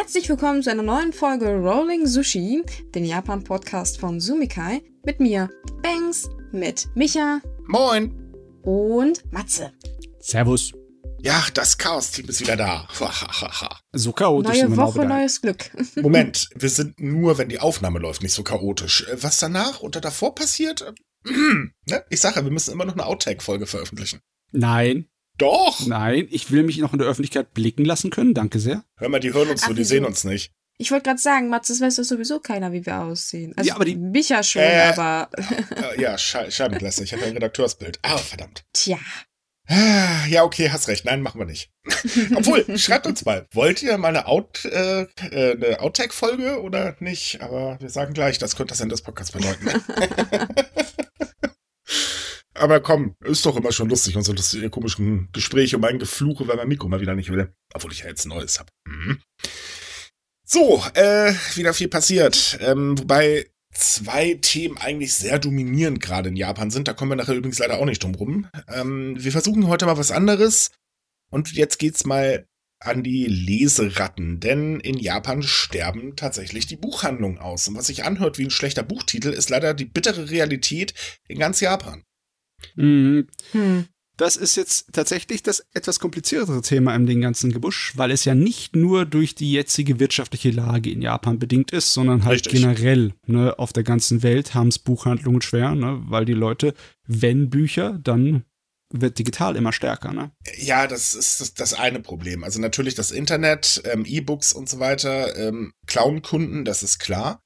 Herzlich willkommen zu einer neuen Folge Rolling Sushi, den Japan-Podcast von Sumikai. Mit mir, Banks, mit Micha. Moin. Und Matze. Servus. Ja, das Chaos-Team ist wieder da. so chaotisch. Neue Woche, neues Glück. Moment, wir sind nur, wenn die Aufnahme läuft, nicht so chaotisch. Äh, was danach oder davor passiert? ne? Ich sage, wir müssen immer noch eine Outtake-Folge veröffentlichen. Nein. Doch. Nein, ich will mich noch in der Öffentlichkeit blicken lassen können. Danke sehr. Hör mal, die hören uns so, die sehen uns nicht. Ich wollte gerade sagen, Mats, das weiß doch sowieso keiner, wie wir aussehen. Also ja, aber die Micha schon, Äh, aber. Äh, ja, Sche. Ich habe ein Redakteursbild. Ah, verdammt. Tja. Ah, Ja, okay, hast recht. Nein, machen wir nicht. Obwohl, schreibt uns mal. Wollt ihr mal eine, Out, äh, äh, eine Outtake-Folge oder nicht? Aber wir sagen gleich, das könnte das Ende des Podcasts bedeuten. Aber komm, ist doch immer schon lustig und so lustige komischen Gespräche um mein Gefluche, weil mein Mikro mal wieder nicht will. Obwohl ich ja jetzt ein neues habe. Mhm. So, äh, wieder viel passiert. Ähm, wobei zwei Themen eigentlich sehr dominierend gerade in Japan sind. Da kommen wir nachher übrigens leider auch nicht drum rum. Ähm, wir versuchen heute mal was anderes. Und jetzt geht's mal an die Leseratten, denn in Japan sterben tatsächlich die Buchhandlungen aus. Und was sich anhört wie ein schlechter Buchtitel, ist leider die bittere Realität in ganz Japan. Mhm. Hm. Das ist jetzt tatsächlich das etwas kompliziertere Thema in dem ganzen Gebusch, weil es ja nicht nur durch die jetzige wirtschaftliche Lage in Japan bedingt ist, sondern halt Richtig. generell ne, auf der ganzen Welt haben es Buchhandlungen schwer, ne, weil die Leute, wenn Bücher, dann wird digital immer stärker. Ne? Ja, das ist das, das eine Problem. Also natürlich das Internet, ähm, E-Books und so weiter, ähm, klauen Kunden, das ist klar.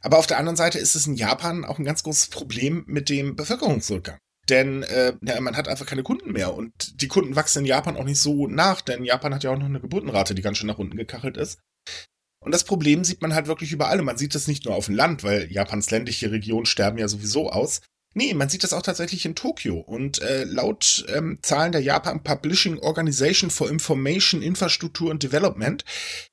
Aber auf der anderen Seite ist es in Japan auch ein ganz großes Problem mit dem Bevölkerungsrückgang. Denn äh, ja, man hat einfach keine Kunden mehr und die Kunden wachsen in Japan auch nicht so nach, denn Japan hat ja auch noch eine Geburtenrate, die ganz schön nach unten gekachelt ist. Und das Problem sieht man halt wirklich überall. Und man sieht das nicht nur auf dem Land, weil Japans ländliche Regionen sterben ja sowieso aus. Nee, man sieht das auch tatsächlich in Tokio. Und äh, laut ähm, Zahlen der Japan Publishing Organization for Information, Infrastructure and Development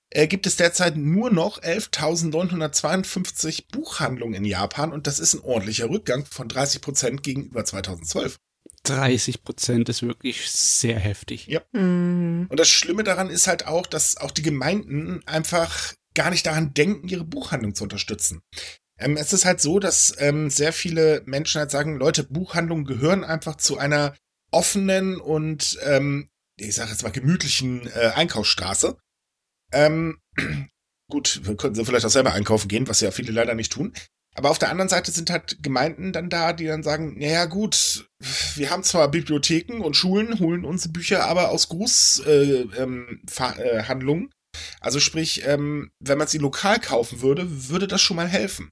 äh, gibt es derzeit nur noch 11.952 Buchhandlungen in Japan. Und das ist ein ordentlicher Rückgang von 30 Prozent gegenüber 2012. 30 Prozent ist wirklich sehr heftig. Ja. Hm. Und das Schlimme daran ist halt auch, dass auch die Gemeinden einfach gar nicht daran denken, ihre Buchhandlung zu unterstützen. Ähm, es ist halt so, dass ähm, sehr viele Menschen halt sagen, Leute, Buchhandlungen gehören einfach zu einer offenen und, ähm, ich sage jetzt mal, gemütlichen äh, Einkaufsstraße. Ähm, gut, wir könnten vielleicht auch selber einkaufen gehen, was ja viele leider nicht tun. Aber auf der anderen Seite sind halt Gemeinden dann da, die dann sagen, naja gut, wir haben zwar Bibliotheken und Schulen, holen unsere Bücher aber aus Grußhandlungen. Äh, ähm, äh, also sprich, ähm, wenn man sie lokal kaufen würde, würde das schon mal helfen.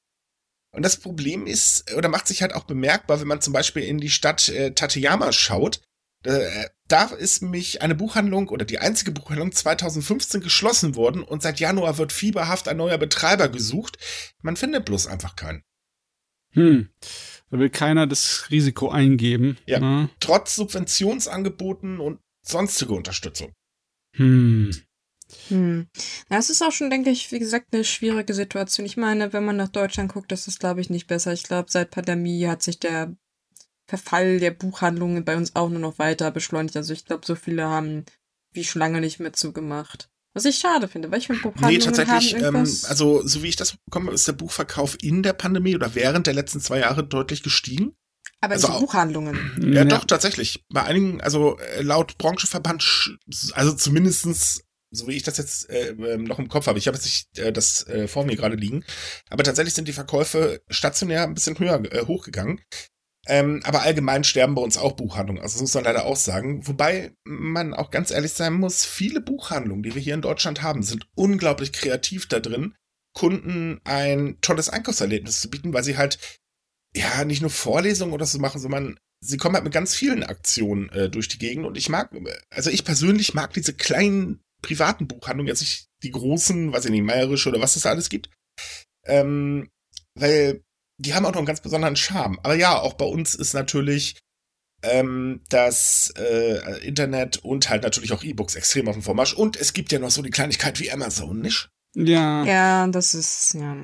Und das Problem ist, oder macht sich halt auch bemerkbar, wenn man zum Beispiel in die Stadt äh, Tateyama schaut. Äh, da ist mich eine Buchhandlung oder die einzige Buchhandlung 2015 geschlossen worden und seit Januar wird fieberhaft ein neuer Betreiber gesucht. Man findet bloß einfach keinen. Hm. Da will keiner das Risiko eingeben. Ja. Ne? Trotz Subventionsangeboten und sonstige Unterstützung. Hm. Hm. Na, es ist auch schon, denke ich, wie gesagt, eine schwierige Situation. Ich meine, wenn man nach Deutschland guckt, ist es, glaube ich, nicht besser. Ich glaube, seit Pandemie hat sich der Verfall der Buchhandlungen bei uns auch nur noch weiter beschleunigt. Also ich glaube, so viele haben wie schon lange nicht mehr zugemacht. Was ich schade finde, weil ich finde, Buchhandlungen Nee, tatsächlich, haben ähm, irgendwas... also so wie ich das bekomme, ist der Buchverkauf in der Pandemie oder während der letzten zwei Jahre deutlich gestiegen. aber also auch- Buchhandlungen. Ja, doch, tatsächlich. Bei einigen, also äh, laut Branchenverband, sch- also zumindestens, so wie ich das jetzt äh, ähm, noch im Kopf habe, ich habe jetzt nicht äh, das äh, vor mir gerade liegen, aber tatsächlich sind die Verkäufe stationär ein bisschen höher äh, hochgegangen. Ähm, aber allgemein sterben bei uns auch Buchhandlungen, also das muss man leider auch sagen. Wobei man auch ganz ehrlich sein muss, viele Buchhandlungen, die wir hier in Deutschland haben, sind unglaublich kreativ da drin, Kunden ein tolles Einkaufserlebnis zu bieten, weil sie halt ja nicht nur Vorlesungen oder so machen, sondern sie kommen halt mit ganz vielen Aktionen äh, durch die Gegend und ich mag, also ich persönlich mag diese kleinen privaten Buchhandlungen, jetzt nicht die großen, weiß ich nicht, Meierische oder was es da alles gibt, ähm, weil die haben auch noch einen ganz besonderen Charme. Aber ja, auch bei uns ist natürlich ähm, das äh, Internet und halt natürlich auch E-Books extrem auf dem Vormarsch und es gibt ja noch so die Kleinigkeit wie Amazon, nicht? Ja. Ja, das ist, ja.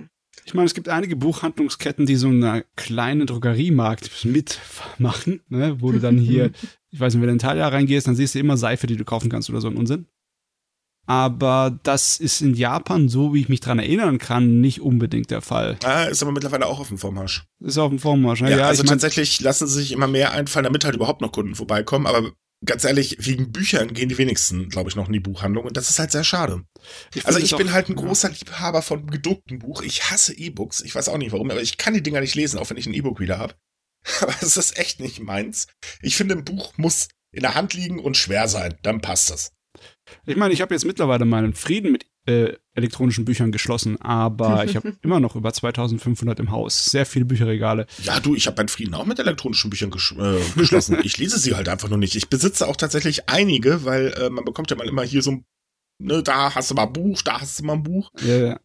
Ich meine, es gibt einige Buchhandlungsketten, die so eine kleine Drogeriemarkt mitmachen, ne? wo du dann hier, ich weiß nicht, wenn du in Italia reingehst, dann siehst du immer Seife, die du kaufen kannst oder so ein Unsinn. Aber das ist in Japan, so wie ich mich dran erinnern kann, nicht unbedingt der Fall. Ah, ist aber mittlerweile auch auf dem Vormarsch. Ist auf dem Vormarsch, ne? Ja, ja also ich mein, tatsächlich lassen sie sich immer mehr einfallen, damit halt überhaupt noch Kunden vorbeikommen, aber ganz ehrlich, wegen Büchern gehen die wenigsten, glaube ich, noch in die Buchhandlung und das ist halt sehr schade. Ich also ich bin auch, halt ein großer ja. Liebhaber von gedruckten Buch. Ich hasse E-Books. Ich weiß auch nicht warum, aber ich kann die Dinger nicht lesen, auch wenn ich ein E-Book wieder habe. Aber es ist echt nicht meins. Ich finde, ein Buch muss in der Hand liegen und schwer sein. Dann passt das. Ich meine, ich habe jetzt mittlerweile meinen Frieden mit äh, elektronischen Büchern geschlossen, aber ich habe immer noch über 2500 im Haus. Sehr viele Bücherregale. Ja, du, ich habe meinen Frieden auch mit elektronischen Büchern ges äh, geschlossen. ich lese sie halt einfach nur nicht. Ich besitze auch tatsächlich einige, weil äh, man bekommt ja mal immer hier so ein, ne, da hast du mal ein Buch, da hast du mal ein Buch. Ja, ja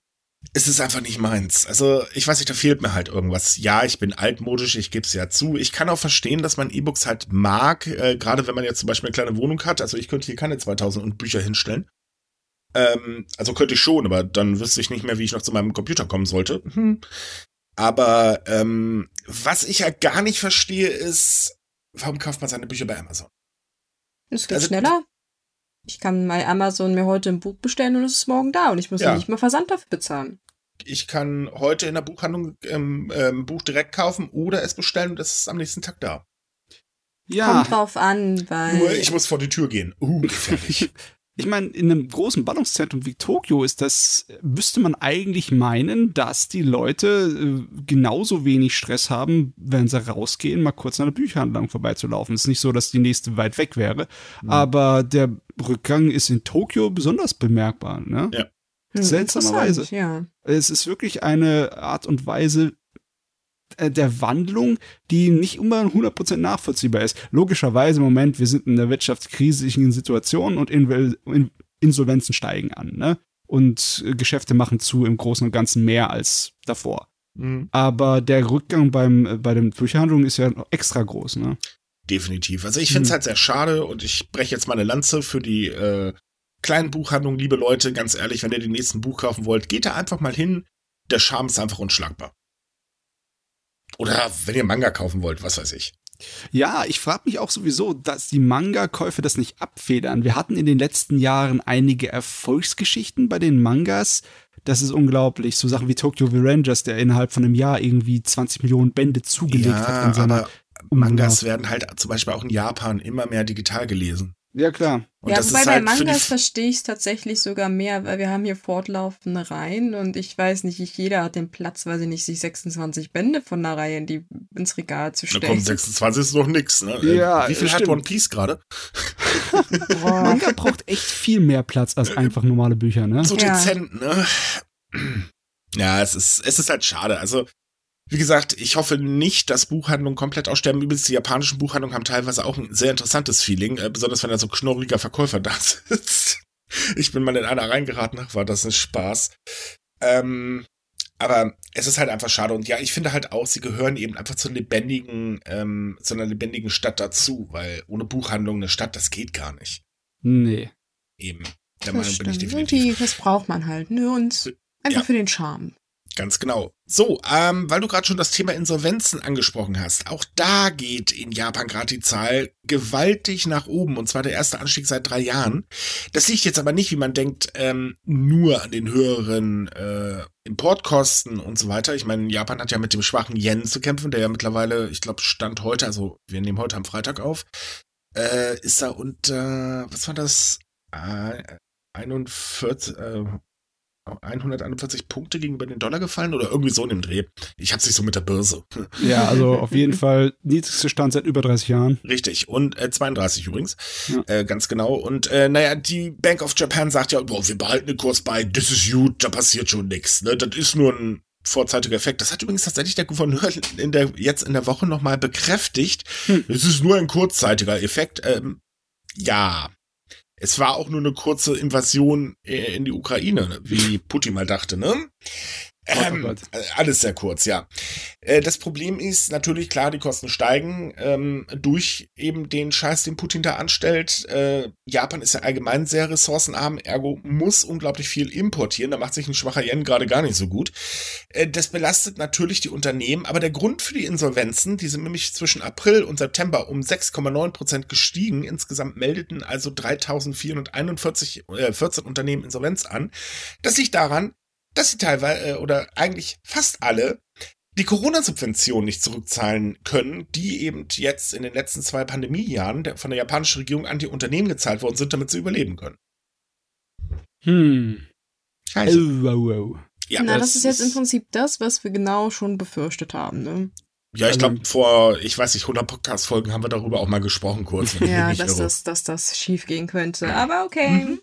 es ist einfach nicht meins. Also, ich weiß nicht, da fehlt mir halt irgendwas. Ja, ich bin altmodisch, ich gebe es ja zu. Ich kann auch verstehen, dass man E-Books halt mag, äh, gerade wenn man jetzt zum Beispiel eine kleine Wohnung hat. Also, ich könnte hier keine 2000 und Bücher hinstellen. Ähm, also könnte ich schon, aber dann wüsste ich nicht mehr, wie ich noch zu meinem Computer kommen sollte. Hm. Aber ähm, was ich ja gar nicht verstehe, ist, warum kauft man seine Bücher bei Amazon? Es geht also, schneller. Ich kann bei Amazon mir heute ein Buch bestellen und es ist morgen da und ich muss ja. nicht mal Versand dafür bezahlen. Ich kann heute in der Buchhandlung ähm, ähm, Buch direkt kaufen oder es bestellen und es ist am nächsten Tag da. Ja. Kommt drauf an, weil. Nur ich muss vor die Tür gehen. Uh, gefährlich. ich meine, in einem großen Ballungszentrum wie Tokio ist das, müsste man eigentlich meinen, dass die Leute äh, genauso wenig Stress haben, wenn sie rausgehen, mal kurz an der Bücherhandlung vorbeizulaufen. Es ist nicht so, dass die nächste weit weg wäre, mhm. aber der Rückgang ist in Tokio besonders bemerkbar, ne? Ja. Hm, Seltsamerweise. Ja. Es ist wirklich eine Art und Weise, der Wandlung, die nicht immer 100% nachvollziehbar ist. Logischerweise im Moment, wir sind in einer wirtschaftskrisischen Situation und Insolvenzen steigen an, ne? Und äh, Geschäfte machen zu im Großen und Ganzen mehr als davor. Mhm. Aber der Rückgang beim, äh, bei den Bücherhandlungen ist ja extra groß, ne? Definitiv. Also ich finde es mhm. halt sehr schade und ich breche jetzt mal eine Lanze für die äh, kleinen Buchhandlungen, liebe Leute, ganz ehrlich, wenn ihr den nächsten Buch kaufen wollt, geht da einfach mal hin. Der Charme ist einfach unschlagbar. Oder wenn ihr Manga kaufen wollt, was weiß ich. Ja, ich frage mich auch sowieso, dass die Manga-Käufe das nicht abfedern. Wir hatten in den letzten Jahren einige Erfolgsgeschichten bei den Mangas. Das ist unglaublich. So Sachen wie Tokyo Rangers, der innerhalb von einem Jahr irgendwie 20 Millionen Bände zugelegt ja, hat in seiner. Mangas werden halt zum Beispiel auch in Japan immer mehr digital gelesen. Ja, klar. Und ja, wobei bei halt Mangas verstehe ich es tatsächlich sogar mehr, weil wir haben hier fortlaufende Reihen und ich weiß nicht, nicht jeder hat den Platz, weiß ich nicht, sich 26 Bände von einer Reihe in die, ins Regal zu stellen. Da kommt 26 ist noch nix, ne? Ja, Wie viel hat One Piece gerade? Manga braucht echt viel mehr Platz als einfach normale Bücher, ne? So dezent, ja. ne? Ja, es ist, es ist halt schade. Also, wie gesagt, ich hoffe nicht, dass Buchhandlungen komplett aussterben. Übrigens, die japanischen Buchhandlungen haben teilweise auch ein sehr interessantes Feeling, äh, besonders wenn da so knorriger Verkäufer da sitzt. ich bin mal in einer reingeraten, ach, war das ein Spaß. Ähm, aber es ist halt einfach schade. Und ja, ich finde halt auch, sie gehören eben einfach zu lebendigen, ähm, zu einer lebendigen Stadt dazu, weil ohne Buchhandlung eine Stadt, das geht gar nicht. Nee. Eben. Der das Meinung stimmt. bin ich definitiv. Irgendwie, das braucht man halt, ne? Und einfach ja. für den Charme. Ganz genau. So, ähm, weil du gerade schon das Thema Insolvenzen angesprochen hast, auch da geht in Japan gerade die Zahl gewaltig nach oben und zwar der erste Anstieg seit drei Jahren. Das liegt jetzt aber nicht, wie man denkt, ähm, nur an den höheren äh, Importkosten und so weiter. Ich meine, Japan hat ja mit dem schwachen Yen zu kämpfen, der ja mittlerweile, ich glaube, Stand heute, also wir nehmen heute am Freitag auf, äh, ist da unter, was war das? Äh, 41, äh, 141 Punkte gegenüber den Dollar gefallen oder irgendwie so in dem Dreh. Ich hab's nicht so mit der Börse. Ja, also auf jeden Fall niedrigster Stand seit über 30 Jahren. Richtig. Und äh, 32 übrigens. Ja. Äh, ganz genau. Und äh, naja, die Bank of Japan sagt ja, boah, wir behalten den Kurs bei, das ist gut, da passiert schon nichts. Ne? Das ist nur ein vorzeitiger Effekt. Das hat übrigens tatsächlich der Gouverneur in der, jetzt in der Woche nochmal bekräftigt. Hm. Es ist nur ein kurzzeitiger Effekt. Ähm, ja, es war auch nur eine kurze Invasion äh, in die Ukraine, wie Putin mal dachte, ne? Ähm, äh, alles sehr kurz, ja. Äh, das Problem ist natürlich, klar, die Kosten steigen ähm, durch eben den Scheiß, den Putin da anstellt. Äh, Japan ist ja allgemein sehr ressourcenarm, ergo muss unglaublich viel importieren. Da macht sich ein schwacher Yen gerade gar nicht so gut. Äh, das belastet natürlich die Unternehmen, aber der Grund für die Insolvenzen, die sind nämlich zwischen April und September um 6,9 Prozent gestiegen. Insgesamt meldeten also 3441 äh, 14 Unternehmen Insolvenz an. Das liegt daran, dass sie teilweise äh, oder eigentlich fast alle die Corona-Subvention nicht zurückzahlen können, die eben jetzt in den letzten zwei Pandemiejahren von der japanischen Regierung an die Unternehmen gezahlt worden sind, damit sie überleben können. Hm. Scheiße. Oh, oh, oh. Ja, Na, das, das ist jetzt im Prinzip das, was wir genau schon befürchtet haben. Ne? Ja, ich Also- glaube, vor, ich weiß nicht, 100 Podcast-Folgen haben wir darüber auch mal gesprochen, kurz. Ja, dass das, dass das schief gehen könnte. Aber okay.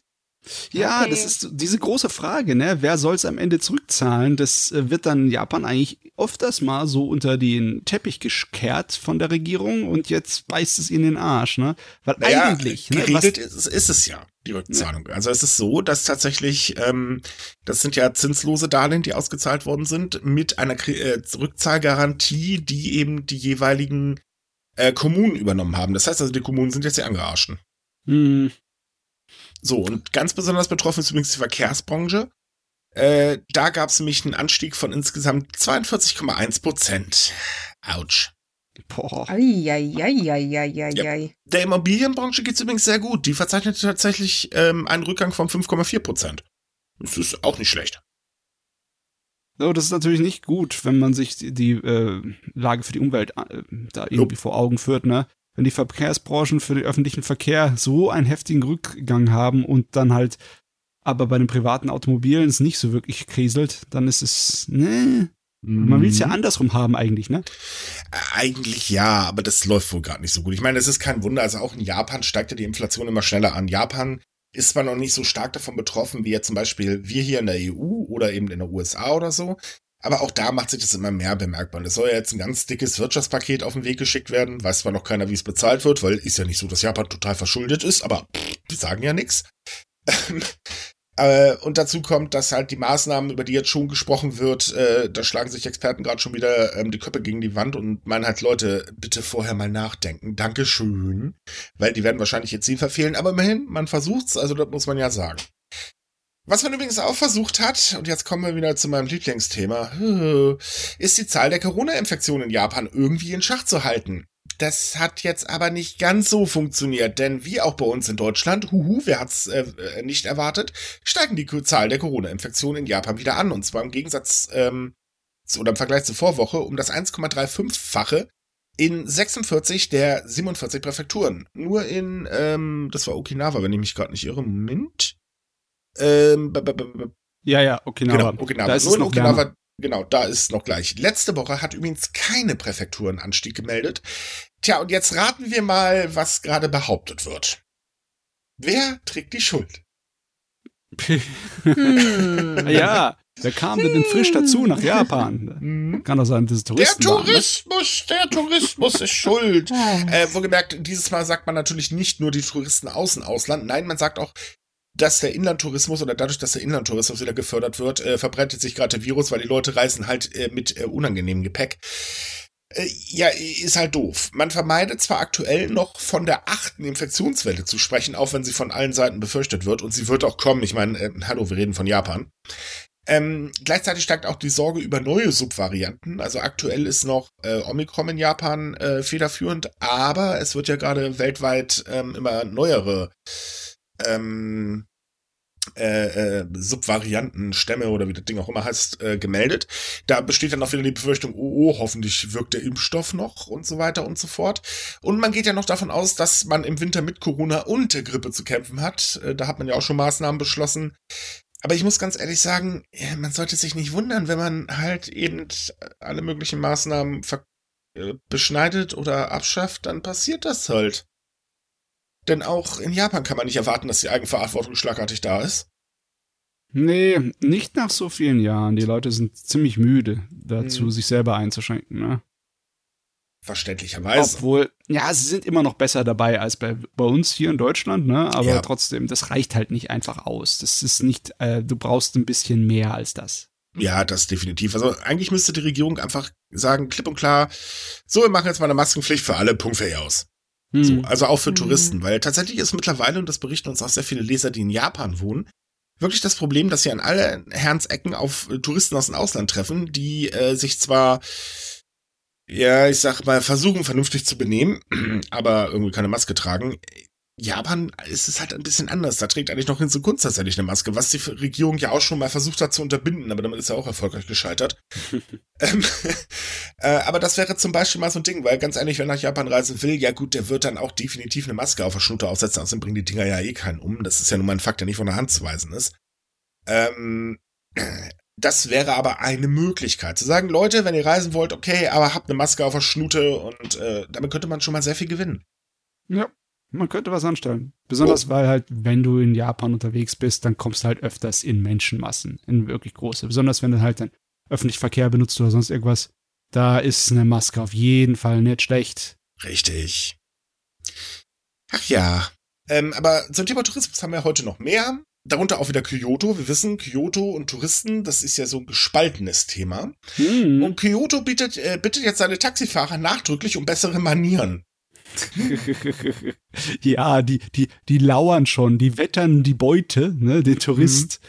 Ja, Okay. das ist diese große Frage, ne? Wer soll es am Ende zurückzahlen? Das äh, wird dann Japan eigentlich öfters mal so unter den Teppich gekehrt von der Regierung und jetzt beißt es in den Arsch, ne? Weil Naja, eigentlich, ne, geregelt ist, ist es ja, die Rückzahlung. Also es ist so, dass tatsächlich, ähm, das sind ja zinslose Darlehen, die ausgezahlt worden sind, mit einer äh, Rückzahlgarantie, die eben die jeweiligen äh, Kommunen übernommen haben. Das heißt also, die Kommunen sind jetzt die Angearschten. hm, So, und ganz besonders betroffen ist übrigens die Verkehrsbranche. Äh, da gab es nämlich einen Anstieg von insgesamt 42,1 Prozent. Autsch. boah. Eieieiei. Der Immobilienbranche geht's übrigens sehr gut. Die verzeichnet tatsächlich ähm, einen Rückgang von 5,4 Prozent. Das ist auch nicht schlecht. So, das ist natürlich nicht gut, wenn man sich die, die äh, Lage für die Umwelt äh, da irgendwie vor Augen führt, ne? Wenn die Verkehrsbranchen für den öffentlichen Verkehr so einen heftigen Rückgang haben und dann halt aber bei den privaten Automobilen es nicht so wirklich kriselt, dann ist es, ne? Man will es ja Mhm. andersrum haben eigentlich, ne? Eigentlich ja, aber das läuft wohl gerade nicht so gut. Ich meine, es ist kein Wunder. Also auch in Japan steigt ja die Inflation immer schneller an. Japan ist zwar noch nicht so stark davon betroffen, wie jetzt zum Beispiel wir hier in der EU oder eben in der USA oder so. Aber auch da macht sich das immer mehr bemerkbar. Es soll ja jetzt ein ganz dickes Wirtschaftspaket auf den Weg geschickt werden. Weiß zwar noch keiner, wie es bezahlt wird, weil ist ja nicht so, dass Japan total verschuldet ist, aber pff, die sagen ja nichts. Äh, und dazu kommt, dass halt die Maßnahmen, über die jetzt schon gesprochen wird, äh, da schlagen sich Experten gerade schon wieder ähm, die Köpfe gegen die Wand und meinen halt, Leute, bitte vorher mal nachdenken. Dankeschön. Weil die werden wahrscheinlich ihr Ziel verfehlen, aber immerhin, man versucht's, also das muss man ja sagen. Was man übrigens auch versucht hat, und jetzt kommen wir wieder zu meinem Lieblingsthema, ist die Zahl der Corona-Infektionen in Japan irgendwie in Schach zu halten. Das hat jetzt aber nicht ganz so funktioniert, denn wie auch bei uns in Deutschland, huhu, wer hat's äh, nicht erwartet, steigen die Zahl der Corona-Infektionen in Japan wieder an. Und zwar im Gegensatz ähm, zu, oder im Vergleich zur Vorwoche um das 1,35-fache in 46 der 47 Präfekturen. Nur in, ähm, das war Okinawa, wenn ich mich gerade nicht irre. Moment. Ähm, b- b- b- b- Ja, ja, Okinawa. Genau, Okinawa. Da ist Nur es in noch Okinawa, wärmer. genau, da ist noch gleich. Letzte Woche hat übrigens keine Präfektur einen Anstieg gemeldet. Tja, und jetzt raten wir mal, was gerade behauptet wird. Wer trägt die Schuld? Hm. ja, wer kam denn frisch dazu nach Japan? Hm? Kann doch sein, dass es Der Touristen waren, ne? Tourismus, der Tourismus ist schuld. Ah. Äh, wohlgemerkt, dieses Mal sagt man natürlich nicht nur die Touristen aus dem Ausland. Nein, man sagt auch, dass der Inlandtourismus oder dadurch, dass der Inlandtourismus wieder gefördert wird, äh, verbreitet sich gerade der Virus, weil die Leute reisen halt äh, mit äh, unangenehmem Gepäck. Äh, ja, ist halt doof. Man vermeidet zwar aktuell noch von der achten Infektionswelle zu sprechen, auch wenn sie von allen Seiten befürchtet wird und sie wird auch kommen. Ich meine, äh, hallo, wir reden von Japan. Ähm, gleichzeitig steigt auch die Sorge über neue Subvarianten. Also aktuell ist noch äh, Omikron in Japan äh, federführend, aber es wird ja gerade weltweit ähm, immer neuere ähm, äh, äh, Subvarianten, Stämme oder wie das Ding auch immer heißt, äh, gemeldet. Da besteht dann auch wieder die Befürchtung, oh, oh, hoffentlich wirkt der Impfstoff noch und so weiter und so fort. Und man geht ja noch davon aus, dass man im Winter mit Corona und der Grippe zu kämpfen hat. Äh, da hat man ja auch schon Maßnahmen beschlossen. Aber ich muss ganz ehrlich sagen, man sollte sich nicht wundern, wenn man halt eben alle möglichen Maßnahmen äh, beschneidet oder abschafft, dann passiert das halt. Denn auch in Japan kann man nicht erwarten, dass die Eigenverantwortung schlagartig da ist. Nee, nicht nach so vielen Jahren. Die Leute sind ziemlich müde dazu, Hm. sich selber einzuschränken, ne? Verständlicherweise. Obwohl, ja, sie sind immer noch besser dabei als bei, bei uns hier in Deutschland, ne? Aber Ja. trotzdem, das reicht halt nicht einfach aus. Das ist nicht, äh, du brauchst ein bisschen mehr als das. Ja, das definitiv. Also eigentlich müsste die Regierung einfach sagen, klipp und klar, so, wir machen jetzt mal eine Maskenpflicht für alle, Punkt fertig aus. Hm. So, also auch für. Touristen, weil tatsächlich ist mittlerweile, und das berichten uns auch sehr viele Leser, die in Japan wohnen, wirklich das Problem, dass sie an alle Herrensecken auf äh, Touristen aus dem Ausland treffen, die äh, sich zwar, ja, ich sag mal, versuchen vernünftig zu benehmen, aber irgendwie keine Maske tragen. Japan ist es halt ein bisschen anders. Da trägt eigentlich noch Hinz und Kunst tatsächlich eine Maske, was die Regierung ja auch schon mal versucht hat zu unterbinden, aber damit ist er auch erfolgreich gescheitert. ähm, äh, aber das wäre zum Beispiel mal so ein Ding, weil ganz ehrlich, wer nach Japan reisen will, ja gut, der wird dann auch definitiv eine Maske auf der Schnute aufsetzen, außerdem bringen die Dinger ja eh keinen um. Das ist ja nun mal ein Fakt, der nicht von der Hand zu weisen ist. Ähm, das wäre aber eine Möglichkeit. Zu sagen, Leute, wenn ihr reisen wollt, okay, aber habt eine Maske auf der Schnute und äh, damit könnte man schon mal sehr viel gewinnen. Ja, man könnte was anstellen. Besonders weil halt, wenn du in Japan unterwegs bist, dann kommst du halt öfters in Menschenmassen, in wirklich große. Besonders wenn du halt dann öffentlich Verkehr benutzt oder sonst irgendwas. Da ist eine Maske auf jeden Fall nicht schlecht. Richtig. Ach ja. Ähm, aber zum Thema Tourismus haben wir heute noch mehr. Darunter auch wieder Kyoto. Wir wissen, Kyoto und Touristen, das ist ja so ein gespaltenes Thema. Hm. Und Kyoto bittet, äh, bittet jetzt seine Taxifahrer nachdrücklich um bessere Manieren. ja, die, die, die lauern schon, die wettern die Beute, ne, den Tourist,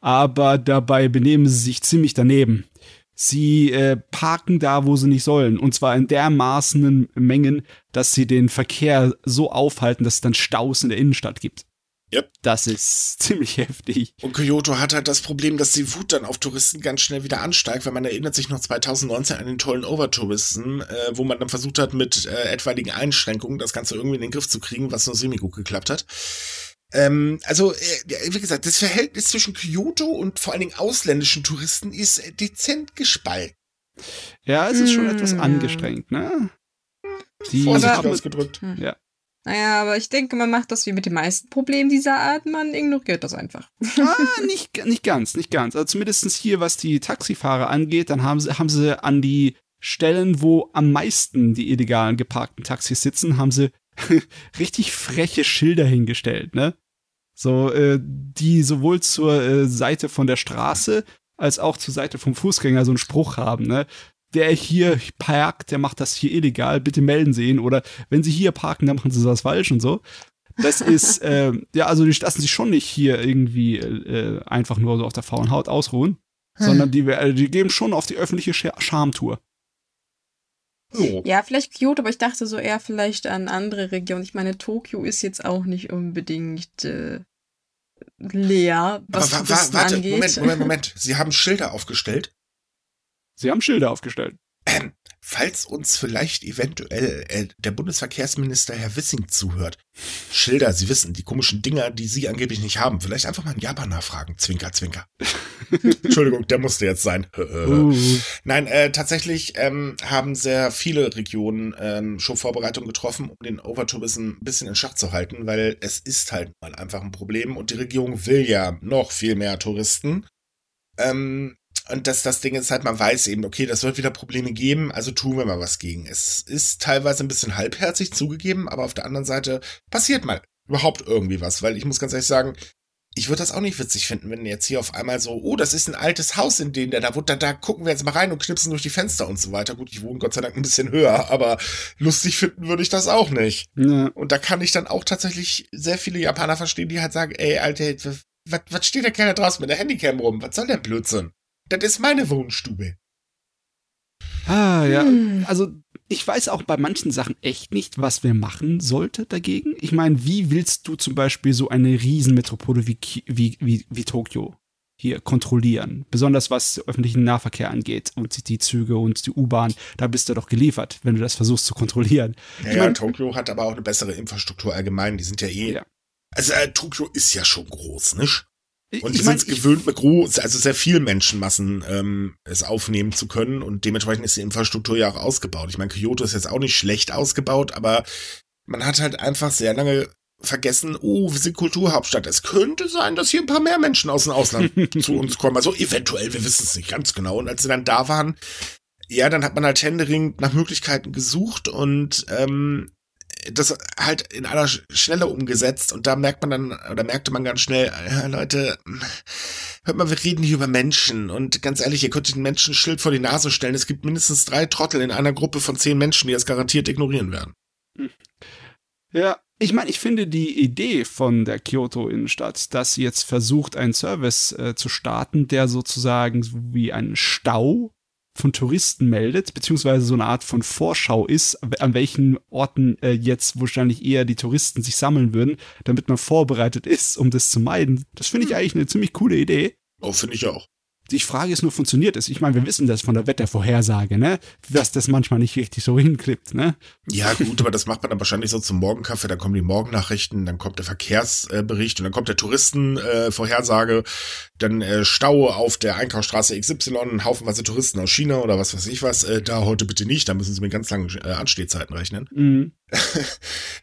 aber dabei benehmen sie sich ziemlich daneben. Sie äh, parken da, wo sie nicht sollen. Und zwar in dermaßenen Mengen, dass sie den Verkehr so aufhalten, dass es dann Staus in der Innenstadt gibt. Yep. Das ist ziemlich heftig. Und Kyoto hat halt das Problem, dass die Wut dann auf Touristen ganz schnell wieder ansteigt, weil man erinnert sich noch 2019 an den tollen Overtouristen, äh, wo man dann versucht hat, mit äh, etwaigen Einschränkungen das Ganze irgendwie in den Griff zu kriegen, was nur semi-gut geklappt hat. Ähm, also, äh, wie gesagt, das Verhältnis zwischen Kyoto und vor allen Dingen ausländischen Touristen ist äh, dezent gespalten. Ja, es ist schon Hm, etwas ja. angestrengt, ne? Die Vorsichtig ausgedrückt. ja. Naja, aber ich denke, man macht das wie mit den meisten Problemen dieser Art, man ignoriert das einfach. Ah, nicht, nicht ganz, nicht ganz. Also zumindest hier, was die Taxifahrer angeht, dann haben sie, haben sie an die Stellen, wo am meisten die illegalen geparkten Taxis sitzen, haben sie richtig freche Schilder hingestellt, ne? So, äh, die sowohl zur äh, Seite von der Straße als auch zur Seite vom Fußgänger so einen Spruch haben, ne? Wer hier parkt, der macht das hier illegal, bitte melden Sie ihn. Oder wenn Sie hier parken, dann machen Sie was falsch und so. Das ist, äh, ja, also die lassen sich schon nicht hier irgendwie äh, einfach nur so auf der faulen Haut ausruhen, sondern die, äh, die geben schon auf die öffentliche Scha- Schamtour. Ja, vielleicht Kyoto, aber ich dachte so eher vielleicht an andere Regionen. Ich meine, Tokio ist jetzt auch nicht unbedingt äh, leer, was Aber wa wa warte, angeht. Moment, Moment, Moment. Sie haben Schilder aufgestellt. Sie haben Schilder aufgestellt. Ähm, falls uns vielleicht eventuell äh, der Bundesverkehrsminister Herr Wissing zuhört. Schilder, Sie wissen, die komischen Dinger, die Sie angeblich nicht haben. Vielleicht einfach mal in Japan nachfragen. Zwinker, zwinker. Entschuldigung, der musste jetzt sein. Uh. Nein, äh, tatsächlich ähm, haben sehr viele Regionen ähm, schon Vorbereitungen getroffen, um den Overtourism ein bisschen in Schach zu halten, weil es ist halt mal einfach ein Problem und die Regierung will ja noch viel mehr Touristen. Ähm, und dass das Ding ist halt, man weiß eben, okay, das wird wieder Probleme geben, also tun wir mal was gegen. Es ist teilweise ein bisschen halbherzig zugegeben, aber auf der anderen Seite passiert mal überhaupt irgendwie was, weil ich muss ganz ehrlich sagen, ich würde das auch nicht witzig finden, wenn jetzt hier auf einmal so, oh, das ist ein altes Haus, in dem der da wohnt, da, da gucken wir jetzt mal rein und knipsen durch die Fenster und so weiter. Gut, ich wohne Gott sei Dank ein bisschen höher, aber lustig finden würde ich das auch nicht. Ja. Und da kann ich dann auch tatsächlich sehr viele Japaner verstehen, die halt sagen, ey, Alter, was, was steht der Kerl draußen mit der Handycam rum? Was soll der Blödsinn? Das ist meine Wohnstube. Ah, ja. Hm. Also, ich weiß auch bei manchen Sachen echt nicht, was wir machen sollte dagegen. Ich meine, wie willst du zum Beispiel so eine Riesenmetropole wie, Ki- wie, wie, wie Tokio hier kontrollieren? Besonders was öffentlichen Nahverkehr angeht und die Züge und die U-Bahn. Da bist du doch geliefert, wenn du das versuchst zu kontrollieren. Ja, Ich ja, mein- Tokio hat aber auch eine bessere Infrastruktur allgemein. Die sind ja eh. Ja. Also äh, Tokio ist ja schon groß, nicht? Und ich die mein, sind gewöhnt, mit groß, also sehr viel Menschenmassen ähm, es aufnehmen zu können und dementsprechend ist die Infrastruktur ja auch ausgebaut. Ich meine, Kyoto ist jetzt auch nicht schlecht ausgebaut, aber man hat halt einfach sehr lange vergessen, oh, wir sind Kulturhauptstadt. Es könnte sein, dass hier ein paar mehr Menschen aus dem Ausland zu uns kommen. Also eventuell, wir wissen es nicht ganz genau. Und als sie dann da waren, ja, dann hat man halt händeringend nach Möglichkeiten gesucht und ähm, das halt in aller Schnelle umgesetzt und da merkt man dann, oder merkte man ganz schnell, ja, Leute, hört mal, wir reden hier über Menschen und ganz ehrlich, ihr könnt den Menschen ein Schild vor die Nase stellen. Es gibt mindestens drei Trottel in einer Gruppe von zehn Menschen, die das garantiert ignorieren werden. Ja, ich meine, ich finde die Idee von der Kyoto-Innenstadt, dass sie jetzt versucht, einen Service äh, zu starten, der sozusagen so wie ein Stau von Touristen meldet, beziehungsweise so eine Art von Vorschau ist, an welchen Orten äh, jetzt wahrscheinlich eher die Touristen sich sammeln würden, damit man vorbereitet ist, um das zu meiden. Das finde ich hm. eigentlich eine ziemlich coole Idee. Oh, finde ich auch. Die Frage ist nur, funktioniert es? Ich meine, wir wissen das von der Wettervorhersage, ne? Dass das manchmal nicht richtig so hinklippt, ne? Ja, gut, aber das macht man dann wahrscheinlich so zum Morgenkaffee, dann kommen die Morgennachrichten, dann kommt der Verkehrsbericht und dann kommt der Touristenvorhersage, dann äh, Stau auf der Einkaufsstraße XY, haufenweise Touristen aus China oder was weiß ich was, äh, da heute bitte nicht, da müssen sie mit ganz langen äh, Anstehzeiten rechnen. Mhm.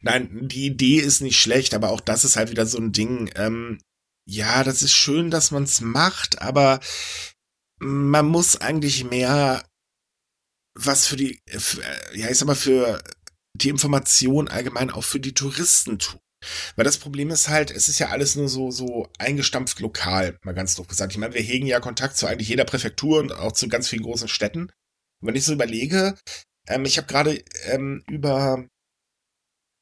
Nein, die Idee ist nicht schlecht, aber auch das ist halt wieder so ein Ding. Ähm, ja, das ist schön, dass man es macht, aber man muss eigentlich mehr was für die, für, ja, ich sag mal, für die Information allgemein auch für die Touristen tun. Weil das Problem ist halt, es ist ja alles nur so, so eingestampft lokal, mal ganz doof gesagt. Ich meine, wir hegen ja Kontakt zu eigentlich jeder Präfektur und auch zu ganz vielen großen Städten. Und wenn ich so überlege, ähm, ich habe gerade ähm, über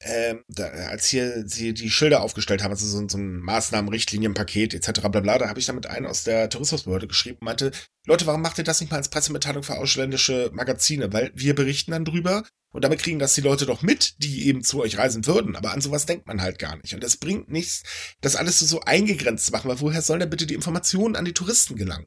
ähm, da, als hier sie die Schilder aufgestellt haben, also so, so ein Maßnahmen, Richtlinienpaket etc. bla bla, da habe ich damit einen aus der Tourismusbehörde geschrieben und meinte, Leute, warum macht ihr das nicht mal als Pressemitteilung für ausländische Magazine? Weil wir berichten dann drüber und damit kriegen das die Leute doch mit, die eben zu euch reisen würden. Aber an sowas denkt man halt gar nicht. Und das bringt nichts, das alles so, so eingegrenzt zu machen, weil woher soll denn bitte die Informationen an die Touristen gelangen?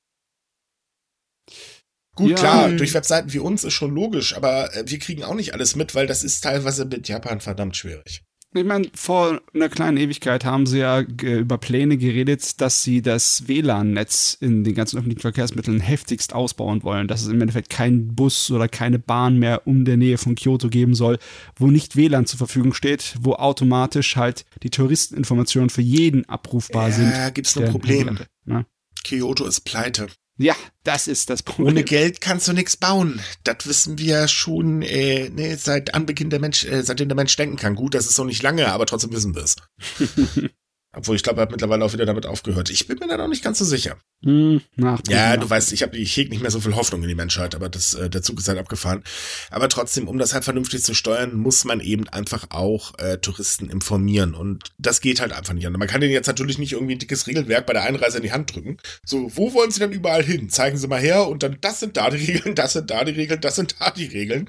Gut, ja. klar, durch Webseiten wie uns ist schon logisch, aber äh, wir kriegen auch nicht alles mit, weil das ist teilweise mit Japan verdammt schwierig. Ich meine, vor einer kleinen Ewigkeit haben sie ja über Pläne geredet, dass sie das WLAN-Netz in den ganzen öffentlichen Verkehrsmitteln heftigst ausbauen wollen, dass es im Endeffekt keinen Bus oder keine Bahn mehr um der Nähe von Kyoto geben soll, wo nicht WLAN zur Verfügung steht, wo automatisch halt die Touristeninformationen für jeden abrufbar ja, sind. Ja, gibt's ein Problem. Ne? Kyoto ist pleite. Ja, das ist das Problem. Ohne Geld kannst du nichts bauen. Das wissen wir schon äh, ne, seit Anbeginn der Mensch, äh, seitdem der Mensch denken kann. Gut, das ist noch nicht lange, aber trotzdem wissen wir es. Obwohl, ich glaube, er hat mittlerweile auch wieder damit aufgehört. Ich bin mir da noch nicht ganz so sicher. Hm, ja, du weißt, ich habe ich heg nicht mehr so viel Hoffnung in die Menschheit, aber das, äh, der Zug ist halt abgefahren. Aber trotzdem, um das halt vernünftig zu steuern, muss man eben einfach auch äh, Touristen informieren. Und das geht halt einfach nicht. Und man kann denen jetzt natürlich nicht irgendwie ein dickes Regelwerk bei der Einreise in die Hand drücken. So, wo wollen sie denn überall hin? Zeigen sie mal her und dann, das sind da die Regeln, das sind da die Regeln, das sind da die Regeln.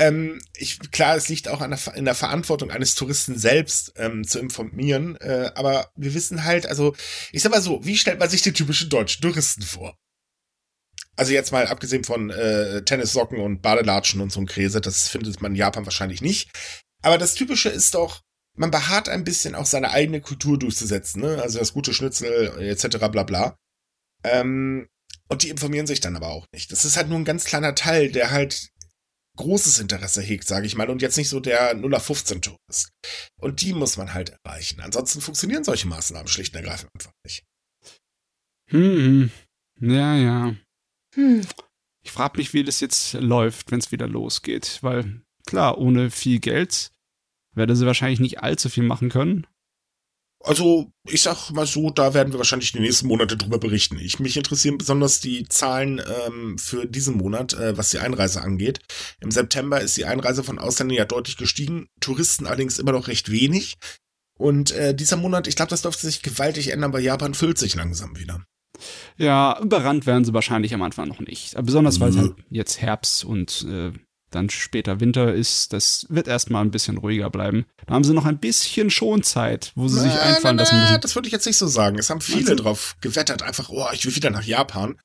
Ähm, ich, klar, es liegt auch an der, in der Verantwortung eines Touristen selbst ähm, zu informieren, äh, aber wir wissen halt, also ich sag mal so, wie stellt man sich den typischen deutschen Touristen vor? Also jetzt mal abgesehen von äh, Tennissocken und Badelatschen und so ein Kräse, das findet man in Japan wahrscheinlich nicht. Aber das Typische ist doch, man beharrt ein bisschen auch seine eigene Kultur durchzusetzen, ne? Also das gute Schnitzel etc. bla bla. Ähm, und die informieren sich dann aber auch nicht. Das ist halt nur ein ganz kleiner Teil, der halt großes Interesse hegt, sage ich mal, und jetzt nicht so der 0815-Tourist. Und die muss man halt erreichen. Ansonsten funktionieren solche Maßnahmen schlicht und ergreifend einfach nicht. Hm, ja, ja. Hm. Ich frage mich, wie das jetzt läuft, wenn es wieder losgeht, weil klar, ohne viel Geld werde sie wahrscheinlich nicht allzu viel machen können. Also, ich sag mal so, da werden wir wahrscheinlich die nächsten Monate drüber berichten. Ich mich interessieren besonders die Zahlen ähm, für diesen Monat, äh, was die Einreise angeht. Im September ist die Einreise von Ausländern ja deutlich gestiegen, Touristen allerdings immer noch recht wenig. Und äh, dieser Monat, ich glaube, das dürfte sich gewaltig ändern, weil Japan füllt sich langsam wieder. Ja, überrannt werden sie wahrscheinlich am Anfang noch nicht. Besonders weil es halt jetzt Herbst und äh, dann später Winter ist, das wird erstmal ein bisschen ruhiger bleiben. Da haben sie noch ein bisschen Schonzeit, wo sie na, sich einfallen na, lassen müssen. Das würde ich jetzt nicht so sagen. Es haben viele drauf gewettert, einfach, oh, ich will wieder nach Japan.